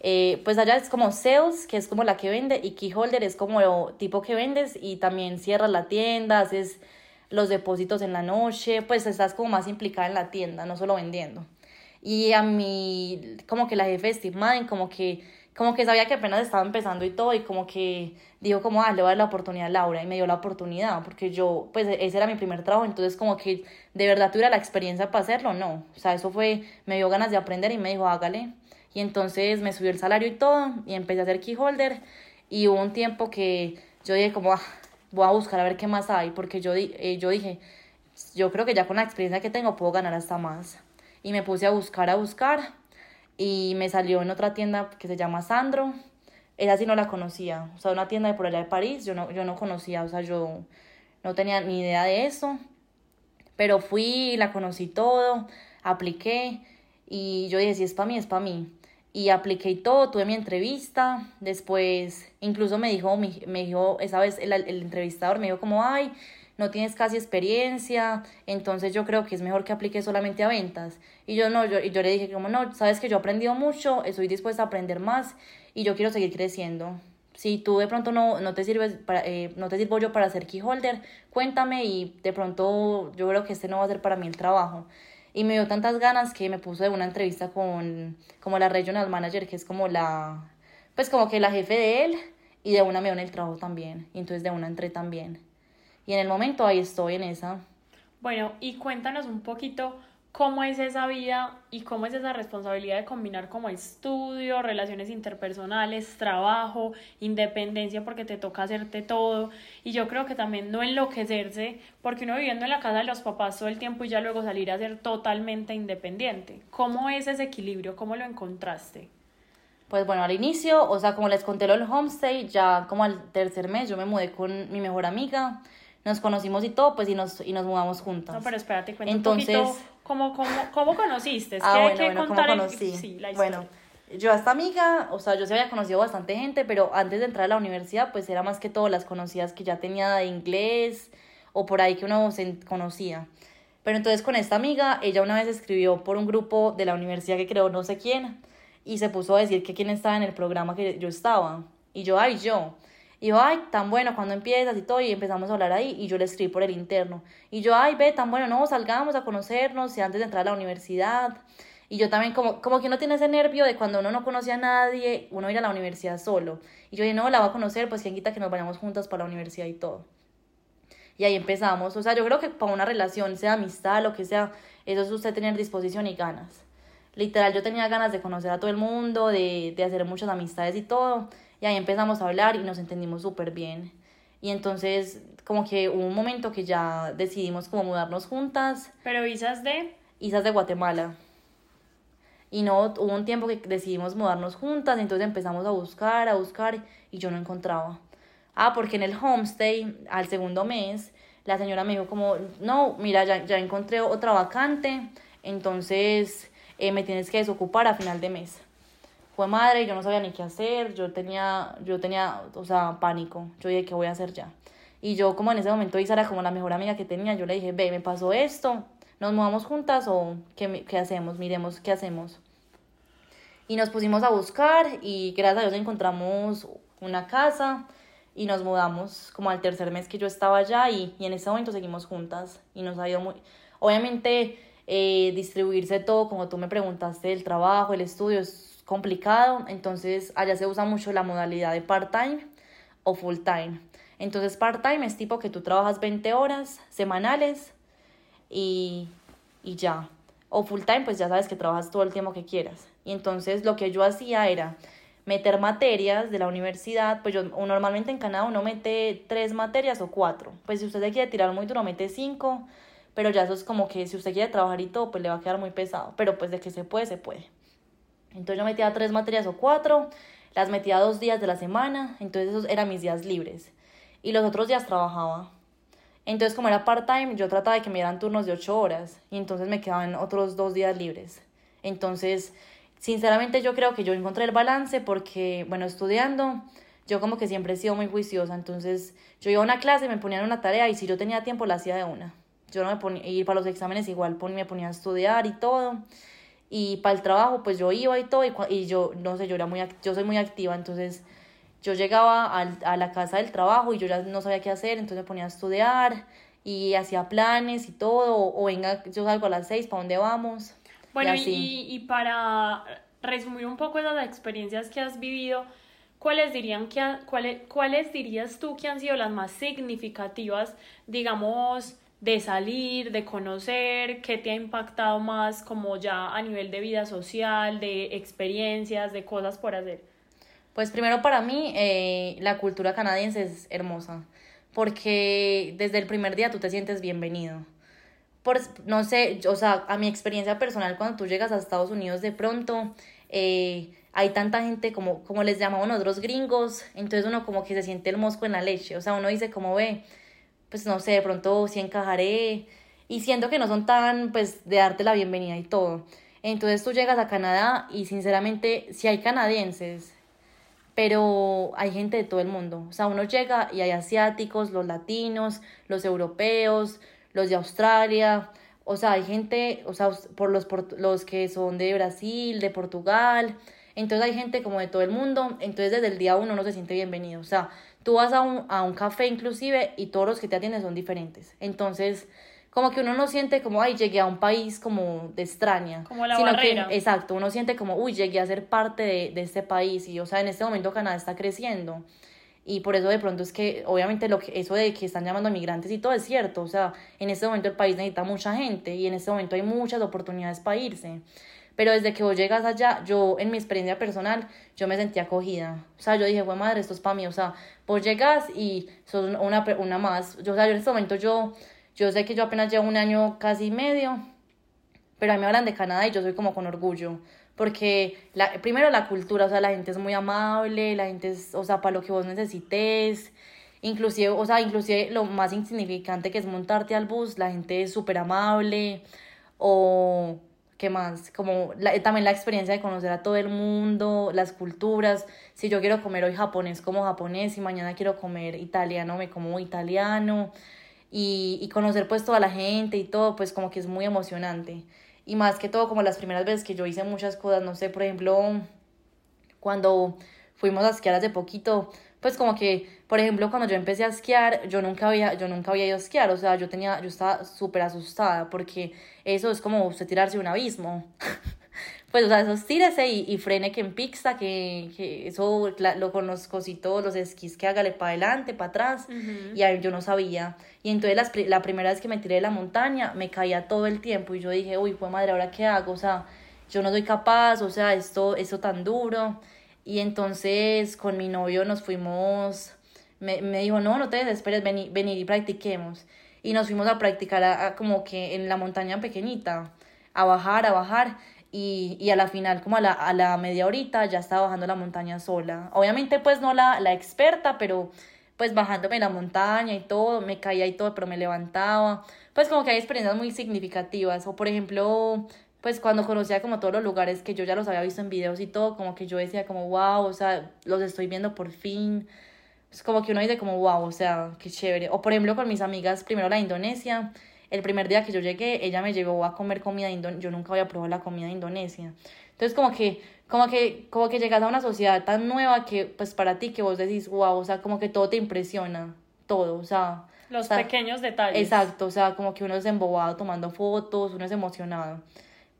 pues allá es como sales, que es como la que vende, y keyholder es como el tipo que vendes y también cierras la tienda, haces los depósitos en la noche, pues estás como más implicada en la tienda, no solo vendiendo. Y a mí, como que la jefe de Steve Madden, como que como que sabía que apenas estaba empezando y todo, y como que dijo como, ah, le voy a dar la oportunidad a Laura, y me dio la oportunidad, porque yo, pues ese era mi primer trabajo, entonces como que de verdad tuviera la experiencia para hacerlo, no, o sea, eso fue, me dio ganas de aprender y me dijo, hágale, y entonces me subió el salario y todo, y empecé a hacer keyholder, y hubo un tiempo que yo dije como, ah, voy a buscar a ver qué más hay, porque yo, eh, yo dije, yo creo que ya con la experiencia que tengo puedo ganar hasta más, y me puse a buscar, a buscar, y me salió en otra tienda que se llama Sandro. Esa sí no la conocía, o sea, una tienda de por allá de París, yo no, yo no conocía, o sea, yo no tenía ni idea de eso, pero fui, la conocí todo, apliqué y yo dije, si es para mí, es para mí. Y apliqué y todo, tuve mi entrevista, después incluso me dijo, me, dijo, esa vez el, el entrevistador me dijo como, ay, no tienes casi experiencia, entonces yo creo que es mejor que apliques solamente a ventas. Y yo no, yo, yo le dije como no, sabes que yo he aprendido mucho, estoy dispuesta a aprender más y yo quiero seguir creciendo. Si tú de pronto no, no te sirves para, eh, no te sirvo yo para ser keyholder, cuéntame y de pronto yo creo que este no va a ser para mí el trabajo. Y me dio tantas ganas que me puso de una entrevista con como la regional manager, que es como la, pues como que la jefe de él, y de una me dio en el trabajo también. Y entonces de una entré también. Y en el momento ahí estoy en esa. Bueno, y cuéntanos un poquito cómo es esa vida y cómo es esa responsabilidad de combinar como estudio, relaciones interpersonales, trabajo, independencia porque te toca hacerte todo y yo creo que también no enloquecerse porque uno viviendo en la casa de los papás todo el tiempo y ya luego salir a ser totalmente independiente. ¿Cómo es ese equilibrio? ¿Cómo lo encontraste? Pues bueno, al inicio, o sea, como les conté lo del homestay, ya como al tercer mes yo me mudé con mi mejor amiga nos conocimos y todo, pues y nos, y nos mudamos juntas. No, pero espérate, cuenta Entonces, un poquito cómo, cómo, cómo conociste. ah, bueno, que bueno, contar ¿cómo conocí? Sí, la Bueno, yo a esta amiga, o sea, yo se había conocido bastante gente, pero antes de entrar a la universidad, pues era más que todo las conocidas que ya tenía de inglés o por ahí que uno se conocía. Pero entonces con esta amiga, ella una vez escribió por un grupo de la universidad que creo no sé quién, y se puso a decir que quién estaba en el programa que yo estaba. Y yo, ay, yo. Y yo, ay, tan bueno, cuando empiezas y todo, y empezamos a hablar ahí, y yo le escribí por el interno. Y yo, ay, ve, tan bueno, no, salgamos a conocernos, y antes de entrar a la universidad. Y yo también, como, como que uno tiene ese nervio de cuando uno no conoce a nadie, uno ir a la universidad solo. Y yo dije, no, la va a conocer, pues quien quita que nos vayamos juntas para la universidad y todo. Y ahí empezamos. O sea, yo creo que para una relación, sea amistad, lo que sea, eso es usted tener disposición y ganas. Literal, yo tenía ganas de conocer a todo el mundo, de, de hacer muchas amistades y todo. Y ahí empezamos a hablar y nos entendimos súper bien. Y entonces como que hubo un momento que ya decidimos como mudarnos juntas. ¿Pero Isas de? Isas de Guatemala. Y no, hubo un tiempo que decidimos mudarnos juntas, entonces empezamos a buscar, a buscar, y yo no encontraba. Ah, porque en el homestay, al segundo mes, la señora me dijo como, no, mira, ya, ya encontré otra vacante, entonces eh, me tienes que desocupar a final de mes fue madre, yo no sabía ni qué hacer, yo tenía, yo tenía, o sea, pánico, yo dije, ¿qué voy a hacer ya? Y yo como en ese momento Isa era como la mejor amiga que tenía, yo le dije, ve, me pasó esto, nos mudamos juntas o qué, qué hacemos, miremos qué hacemos. Y nos pusimos a buscar y gracias a Dios encontramos una casa y nos mudamos como al tercer mes que yo estaba allá y, y en ese momento seguimos juntas y nos ha ido muy... Obviamente eh, distribuirse todo, como tú me preguntaste, el trabajo, el estudio, es complicado, entonces allá se usa mucho la modalidad de part-time o full-time. Entonces part-time es tipo que tú trabajas 20 horas semanales y, y ya. O full time, pues ya sabes que trabajas todo el tiempo que quieras. Y entonces lo que yo hacía era meter materias de la universidad, pues yo normalmente en Canadá uno mete tres materias o cuatro. Pues si usted se quiere tirar muy duro, mete cinco, pero ya eso es como que si usted quiere trabajar y todo, pues le va a quedar muy pesado. Pero pues de que se puede, se puede. Entonces yo metía tres materias o cuatro, las metía dos días de la semana, entonces esos eran mis días libres. Y los otros días trabajaba. Entonces como era part-time, yo trataba de que me dieran turnos de ocho horas y entonces me quedaban otros dos días libres. Entonces, sinceramente yo creo que yo encontré el balance porque, bueno, estudiando, yo como que siempre he sido muy juiciosa. Entonces, yo iba a una clase, me ponían una tarea y si yo tenía tiempo la hacía de una. Yo no me ponía, ir para los exámenes igual me ponía a estudiar y todo. Y para el trabajo, pues yo iba y todo, y, y yo, no sé, yo, era muy, yo soy muy activa, entonces yo llegaba a la casa del trabajo y yo ya no sabía qué hacer, entonces me ponía a estudiar y hacía planes y todo, o, venga, yo salgo a las seis, ¿para dónde vamos? Bueno, y, y, para resumir un poco esas experiencias que has vivido, ¿cuáles, dirían que, cuáles, ¿cuáles dirías tú que han sido las más significativas, digamos, de salir, de conocer, qué te ha impactado más como ya a nivel de vida social, de experiencias, de cosas por hacer? Pues primero para mí eh, la cultura canadiense es hermosa, porque desde el primer día tú te sientes bienvenido. Por, no sé, o sea, a mi experiencia personal, cuando tú llegas a Estados Unidos de pronto, eh, hay tanta gente como, como les llamamos nosotros gringos, entonces uno como que se siente el mosco en la leche, o sea, uno dice como ve, pues no sé, de pronto sí encajaré. Y siento que no son tan, pues, de darte la bienvenida y todo. Entonces tú llegas a Canadá y sinceramente, si hay canadienses, pero hay gente de todo el mundo. O sea, uno llega y hay asiáticos, los latinos, los europeos, los de Australia. O sea, hay gente, o sea, por los, los que son de Brasil, de Portugal. Entonces hay gente como de todo el mundo. Entonces desde el día uno uno se siente bienvenido. O sea, Tú vas a un, a un café inclusive y todos los que te atienden son diferentes. Entonces, como que uno no siente como, ay, llegué a un país como de extraña. Como la sino Que, exacto, uno siente como, uy, llegué a ser parte de, de este país. Y, o sea, en este momento Canadá está creciendo. Y por eso de pronto es que, obviamente, lo que, eso de que están llamando migrantes y todo es cierto. O sea, en este momento el país necesita mucha gente y en este momento hay muchas oportunidades para irse. Pero desde que vos llegas allá, yo, en mi experiencia personal, yo me sentí acogida. O sea, yo dije, bueno, madre, esto es para mí. O sea, vos llegas y sos una, una más. Yo, o sea, yo en este momento, yo, yo sé que yo apenas llevo un año casi medio, pero a mí me hablan de Canadá y yo soy como con orgullo. Porque, la, primero, la cultura, o sea, la gente es muy amable, la gente es, o sea, para lo que vos necesites. Inclusive, o sea, inclusive lo más insignificante que es montarte al bus, la gente es súper amable. O ¿Qué más? Como la, también la experiencia de conocer a todo el mundo, las culturas. Si yo quiero comer hoy japonés, como japonés, y mañana quiero comer italiano, me como italiano. Y, y conocer pues toda la gente y todo, pues como que es muy emocionante. Y más que todo, como las primeras veces que yo hice muchas cosas, no sé, por ejemplo, cuando fuimos a esquiar hace poquito, pues como que, por ejemplo, cuando yo empecé a esquiar, yo nunca había, yo nunca había ido a esquiar, o sea, yo tenía, yo estaba súper asustada, porque eso es como usted tirarse un abismo. pues, o sea, eso tírese y, y frene que en pista, que, que eso lo conozco si todos los esquís que hágale para adelante, para atrás, y ahí yo no sabía. Y entonces las, la primera vez que me tiré de la montaña, me caía todo el tiempo, y yo dije, uy, fue madre, ¿ahora qué hago? O sea, yo no soy capaz, o sea, esto, esto tan duro. Y entonces con mi novio nos fuimos, me, me dijo, no, no te desesperes, vení, venir y practiquemos. Y nos fuimos a practicar a, como que en la montaña pequeñita, a bajar, a bajar. Y, y a la final, como a la, a la media horita, ya estaba bajando la montaña sola. Obviamente, pues no la, la experta, pero pues bajándome la montaña y todo, me caía y todo, pero me levantaba. Pues como que hay experiencias muy significativas. O por ejemplo, pues cuando conocía como todos los lugares que yo ya los había visto en videos y todo, como que yo decía como, wow, o sea, los estoy viendo por fin. Es como que uno dice como, wow, o sea, qué chévere. O por ejemplo con mis amigas, primero la Indonesia, el primer día que yo llegué, ella me llevó a comer comida indonesia, yo nunca había probado la comida Indonesia. Entonces como que, como que, como que llegas a una sociedad tan nueva que, pues para ti que vos decís, wow, o sea, como que todo te impresiona, todo, o sea. Los pequeños detalles. Exacto, o sea, como que uno es embobado tomando fotos, uno es emocionado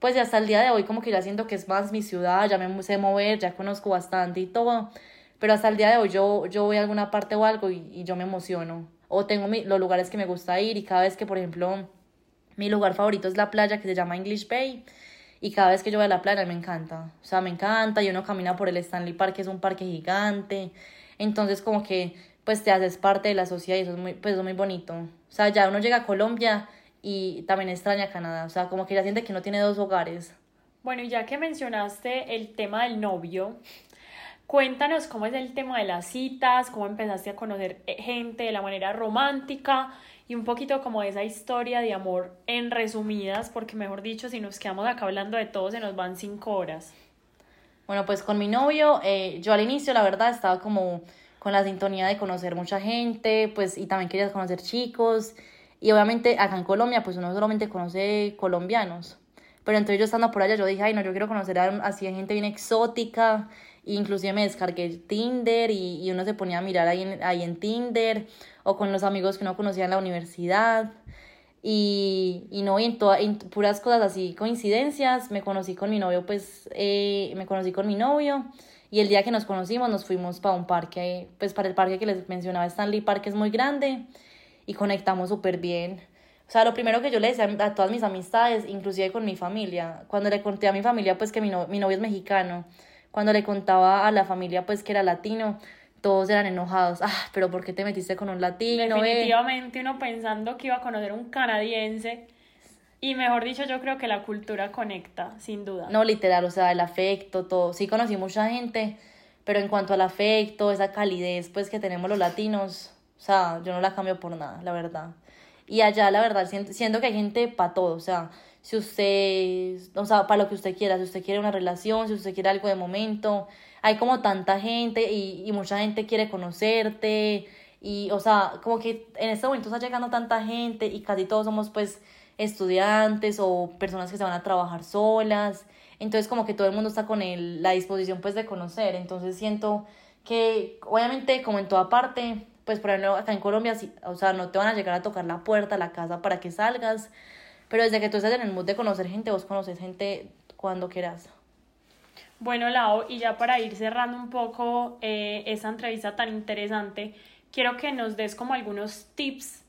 pues hasta el día de hoy como que ya siento que es más mi ciudad, ya me sé mover, ya conozco bastante y todo, pero hasta el día de hoy yo, yo voy a alguna parte o algo y, yo me emociono, o tengo los lugares que me gusta ir y cada vez que, por ejemplo, Mi lugar favorito es la playa que se llama English Bay. Y cada vez que yo voy a la playa me encanta. O sea, me encanta. Y uno camina por el Stanley Park, que es un parque gigante. Entonces, como que, pues te haces parte de la sociedad y eso es muy, pues, es muy bonito. O sea, ya uno llega a Colombia y también extraña Canadá. O sea, como que ya siente que no tiene dos hogares. Bueno, y ya que mencionaste el tema del novio, cuéntanos cómo es el tema de las citas, cómo empezaste a conocer eh, gente de la manera romántica y un poquito como esa historia de amor en resumidas, porque mejor dicho, si nos quedamos acá hablando de todo, se nos van cinco horas. Bueno, pues con mi novio, eh, yo al inicio la verdad estaba como con la sintonía de conocer mucha gente, pues y también quería conocer chicos. Y obviamente acá en Colombia, pues uno solamente conoce colombianos. Pero entonces yo estando por allá, yo dije, ay, no, yo quiero conocer a así gente bien exótica. E inclusive me descargué Tinder y, y uno se ponía a mirar ahí en, ahí en Tinder o con los amigos que uno conocía en la universidad. Y, y no, en, en puras cosas así, coincidencias, me conocí con mi novio, pues eh, me conocí con mi novio. Y el día que nos conocimos nos fuimos para un parque, pues para el parque que les mencionaba, Stanley Park, es muy grande. Y conectamos súper bien. O sea, lo primero que yo le decía a todas mis amistades, inclusive con mi familia, cuando le conté a mi familia, pues que mi, no, mi novio es mexicano, cuando le contaba a la familia, pues que era latino, todos eran enojados. Ah, pero ¿por qué te metiste con un latino? Definitivamente uno pensando que iba a conocer un canadiense. Y mejor dicho, yo creo que la cultura conecta, sin duda. No, literal, o sea, el afecto, todo. Sí conocí mucha gente, pero en cuanto al afecto, esa calidez, pues que tenemos los latinos, sea, yo no la cambio por nada, la verdad. Y allá, la verdad, siento, siento que hay gente para todo, o sea, si usted, o sea, para lo que usted quiera, si usted quiere una relación, si usted quiere algo de momento, hay como tanta gente y, y mucha gente quiere conocerte y, o sea, como que en este momento está llegando tanta gente y casi todos somos pues estudiantes o personas que se van a trabajar solas, entonces como que todo el mundo está con el, la disposición pues de conocer, entonces siento que obviamente como en toda parte, pues por ejemplo acá en Colombia, o sea, no te van a llegar a tocar la puerta, la casa para que salgas, pero desde que tú estás en el mood de conocer gente, vos conoces gente cuando quieras. Bueno, Lau, y ya para ir cerrando un poco eh, esa entrevista tan interesante, quiero que nos des como algunos tips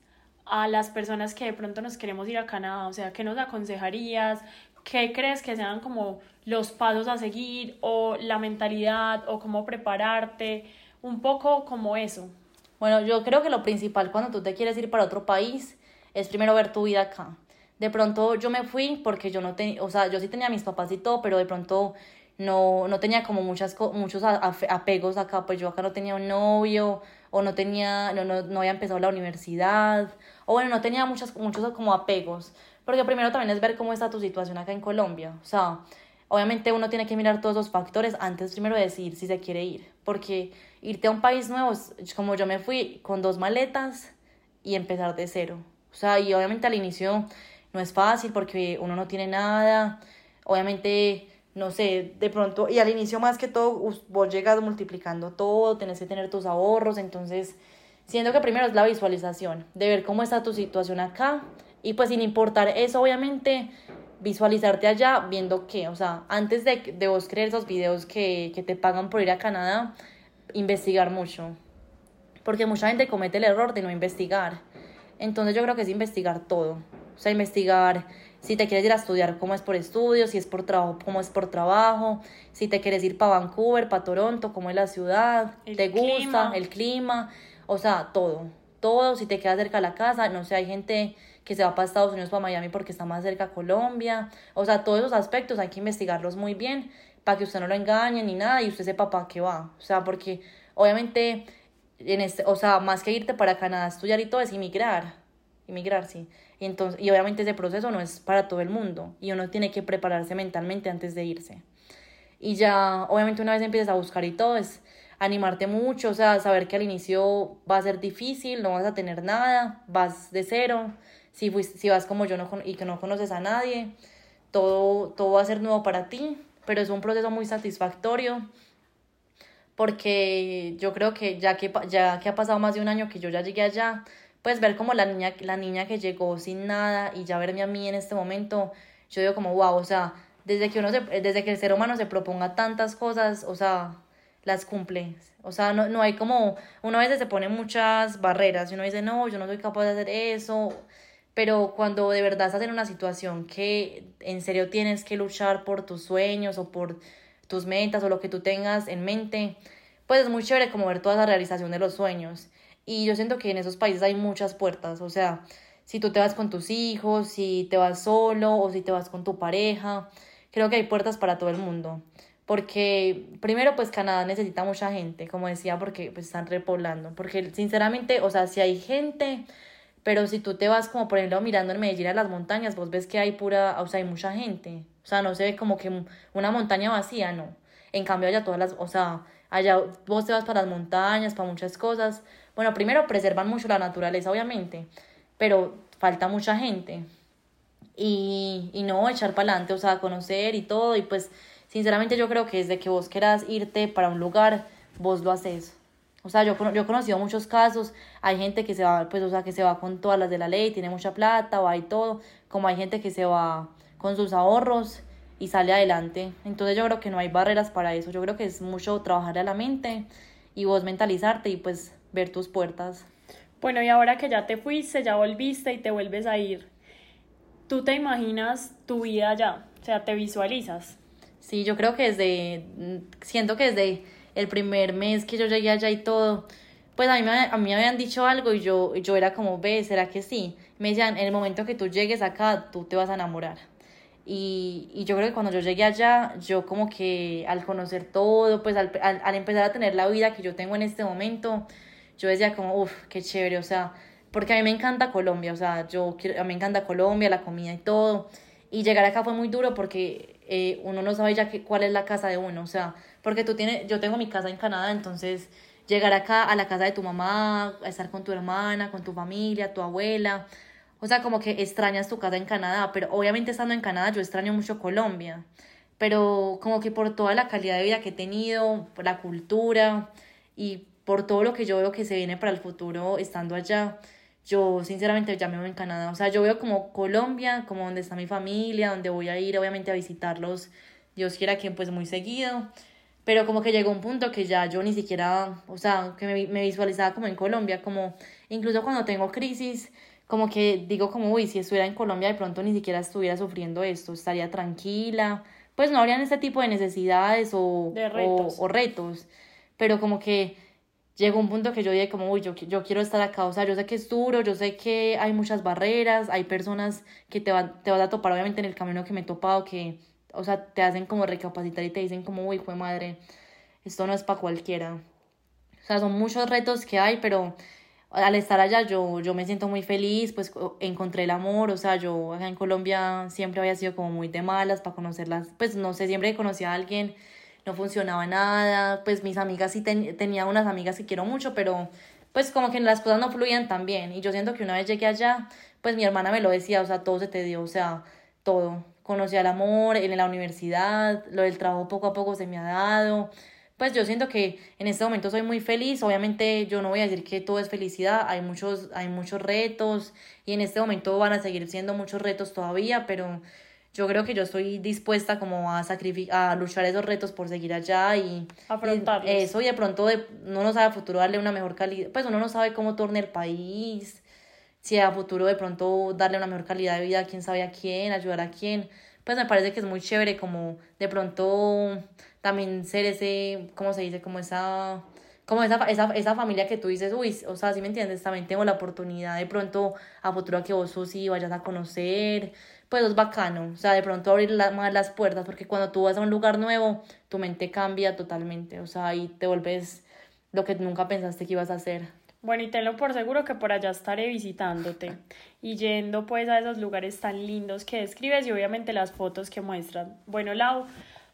a las personas que de pronto nos queremos ir a Canadá, o sea, ¿qué nos aconsejarías? ¿Qué crees que sean como los pasos a seguir o la mentalidad o cómo prepararte? Un poco como eso. Bueno, yo creo que lo principal cuando tú te quieres ir para otro país es primero ver tu vida acá. De pronto yo me fui porque yo no tenía, o sea, yo sí tenía mis papás y todo, pero de pronto no, no tenía como muchas, muchos apegos acá, pues yo acá no tenía un novio, o no tenía, no, no, no había empezado la universidad, o bueno, no tenía muchas, muchos como apegos, porque primero también es ver cómo está tu situación acá en Colombia, o sea, obviamente uno tiene que mirar todos los factores antes primero de decir si se quiere ir, porque irte a un país nuevo, como yo me fui con dos maletas y empezar de cero, o sea, y obviamente al inicio no es fácil porque uno no tiene nada, obviamente no sé, de pronto, y al inicio más que todo, vos llegas multiplicando todo, tenés que tener tus ahorros, entonces, siento que primero es la visualización, de ver cómo está tu situación acá, y pues sin importar eso, obviamente, visualizarte allá viendo qué, o sea, antes de, de vos creer esos videos que, que te pagan por ir a Canadá, investigar mucho, porque mucha gente comete el error de no investigar, entonces yo creo que es investigar todo, o sea, investigar si te quieres ir a estudiar, cómo es por estudio, si es por trabajo, cómo es por trabajo, si te quieres ir para Vancouver, para Toronto, cómo es la ciudad, te gusta, el clima, o sea, todo, todo, si te quedas cerca de la casa, no sé, hay gente que se va para Estados Unidos, para Miami porque está más cerca a Colombia, o sea, todos esos aspectos hay que investigarlos muy bien para que usted no lo engañe ni nada y usted sepa para qué va, o sea, porque obviamente, en este, o sea, más que irte para Canadá a estudiar y todo es inmigrar, inmigrar, sí. Y, entonces, y obviamente ese proceso no es para todo el mundo y uno tiene que prepararse mentalmente antes de irse. Y ya, obviamente una vez empiezas a buscar y todo, es animarte mucho, o sea, saber que al inicio va a ser difícil, no vas a tener nada, vas de cero, si, si vas como yo no, y que no conoces a nadie, todo, todo va a ser nuevo para ti, pero es un proceso muy satisfactorio porque yo creo que ya que, ya que ha pasado más de un año que yo ya llegué allá, pues ver como la niña, la niña que llegó sin nada y ya verme a mí en este momento, yo digo como, wow, o sea, desde que, uno se, desde que el ser humano se proponga tantas cosas, o sea, las cumple. O sea, no, no hay como, uno a veces se pone muchas barreras y uno dice, no, yo no soy capaz de hacer eso, pero cuando de verdad estás en una situación que en serio tienes que luchar por tus sueños o por tus metas o lo que tú tengas en mente, pues es muy chévere como ver toda esa realización de los sueños. Y yo siento que en esos países hay muchas puertas, o sea, si tú te vas con tus hijos, si te vas solo o si te vas con tu pareja, creo que hay puertas para todo el mundo. Porque primero pues Canadá necesita mucha gente, como decía, porque pues están repoblando. Porque sinceramente, o sea, si hay gente, pero si tú te vas como por ejemplo mirando en Medellín a las montañas, vos ves que hay pura, o sea, hay mucha gente. O sea, no se ve como que una montaña vacía, no. En cambio allá todas las, o sea, allá vos te vas para las montañas, para muchas cosas. Bueno, primero preservan mucho la naturaleza, obviamente, pero falta mucha gente. Y, y no echar para adelante, o sea, conocer y todo. Y pues, sinceramente, yo creo que desde que vos quieras irte para un lugar, vos lo haces. O sea, yo, yo he conocido muchos casos, hay gente que se va, pues, o sea, que se va con todas las de la ley, tiene mucha plata, va y todo, como hay gente que se va con sus ahorros y sale adelante. Entonces yo creo que no hay barreras para eso, yo creo que es mucho trabajar a la mente y vos mentalizarte y pues ver tus puertas. Bueno, y ahora que ya te fuiste, ya volviste y te vuelves a ir, ¿tú te imaginas tu vida allá? O sea, ¿te visualizas? Sí, yo creo que desde, siento que desde el primer mes que yo llegué allá y todo, pues a mí, me, a mí me habían dicho algo y yo, yo era como, ve, ¿será que sí? Me decían, en el momento que tú llegues acá, tú te vas a enamorar. Y, y yo creo que cuando yo llegué allá, yo como que al conocer todo, pues al, al, al empezar a tener la vida que yo tengo en este momento, yo decía como, uff, qué chévere, o sea, porque a mí me encanta Colombia, o sea, yo a mí me encanta Colombia, la comida y todo. Y llegar acá fue muy duro porque eh, uno no sabe ya que, cuál es la casa de uno, o sea, porque tú tienes, yo tengo mi casa en Canadá, entonces llegar acá a la casa de tu mamá, a estar con tu hermana, con tu familia, tu abuela, o sea, como que extrañas tu casa en Canadá, pero obviamente estando en Canadá yo extraño mucho Colombia, pero como que por toda la calidad de vida que he tenido, por la cultura y por todo lo que yo veo que se viene para el futuro estando allá, yo sinceramente ya me voy en Canadá. O sea, yo veo como Colombia, como donde está mi familia, donde voy a ir obviamente a visitarlos, Dios quiera que pues muy seguido. Pero como que llegó un punto que ya yo ni siquiera, o sea, que me, me visualizaba como en Colombia, como incluso cuando tengo crisis, como que digo como, uy, si estuviera en Colombia de pronto ni siquiera estuviera sufriendo esto, estaría tranquila, pues no habrían este tipo de necesidades o, retos. o, o retos, pero como que llegó un punto que yo dije como, uy, yo, yo quiero estar acá, o sea, yo sé que es duro, yo sé que hay muchas barreras, hay personas que te, van, te vas a topar obviamente en el camino que me he topado, que, o sea, te hacen como recapacitar y te dicen como, uy, fue madre, esto no es para cualquiera. O sea, son muchos retos que hay, pero al estar allá yo, yo me siento muy feliz, pues encontré el amor, o sea, yo acá en Colombia siempre había sido como muy de malas para conocerlas, pues no sé, siempre conocía a alguien no funcionaba nada, pues mis amigas sí tenía unas amigas que quiero mucho, pero pues como que las cosas no fluían tan bien y yo siento que una vez llegué allá, pues mi hermana me lo decía, o sea, todo se te dio, o sea, todo. Conocí al amor en la universidad, lo del trabajo poco a poco se me ha dado. Pues yo siento que en este momento soy muy feliz. Obviamente yo no voy a decir que todo es felicidad, hay muchos, hay muchos retos y en este momento van a seguir siendo muchos retos todavía, pero yo creo que yo estoy dispuesta como a sacrificar, a luchar esos retos por seguir allá y afrontarlos. Eso y de pronto de, uno no sabe a futuro darle una mejor calidad, pues uno no sabe cómo torne el país, si a futuro de pronto darle una mejor calidad de vida a quién sabe a quién, ayudar a quién, pues me parece que es muy chévere como de pronto también ser ese, ¿cómo se dice? Como esa como esa, esa, esa familia que tú dices, uy, o sea, si me entiendes, también tengo la oportunidad de pronto a futuro que vos sí vayas a conocer, pues es bacano, o sea, de pronto abrir más las puertas, porque cuando tú vas a un lugar nuevo, tu mente cambia totalmente, o sea, y te vuelves lo que nunca pensaste que ibas a hacer. Bueno, y tenlo por seguro que por allá estaré visitándote y yendo pues a esos lugares tan lindos que describes y obviamente las fotos que muestran. Bueno, Lau,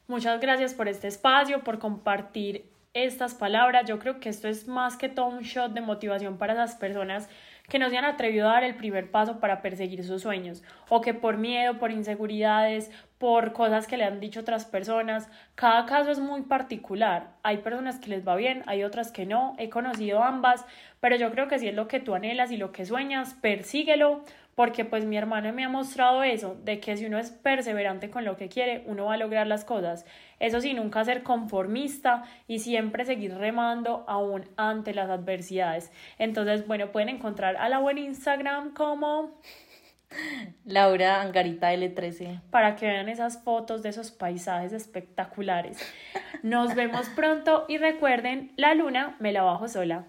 muchas gracias por este espacio, por compartir estas palabras. Yo creo que esto es más que todo un shot de motivación para esas personas que no se han atrevido a dar el primer paso para perseguir sus sueños, o que por miedo, por inseguridades, por cosas que le han dicho otras personas, cada caso es muy particular. Hay personas que les va bien, hay otras que no, he conocido ambas, pero yo creo que si es lo que tú anhelas y lo que sueñas, persíguelo, porque pues mi hermana me ha mostrado eso, de que si uno es perseverante con lo que quiere, uno va a lograr las cosas. Eso sí, nunca ser conformista y siempre seguir remando aún ante las adversidades. Entonces, bueno, pueden encontrar a la buena Instagram como... Laura Angarita L13. Para que vean esas fotos de esos paisajes espectaculares. Nos vemos pronto y recuerden, la luna me la bajo sola.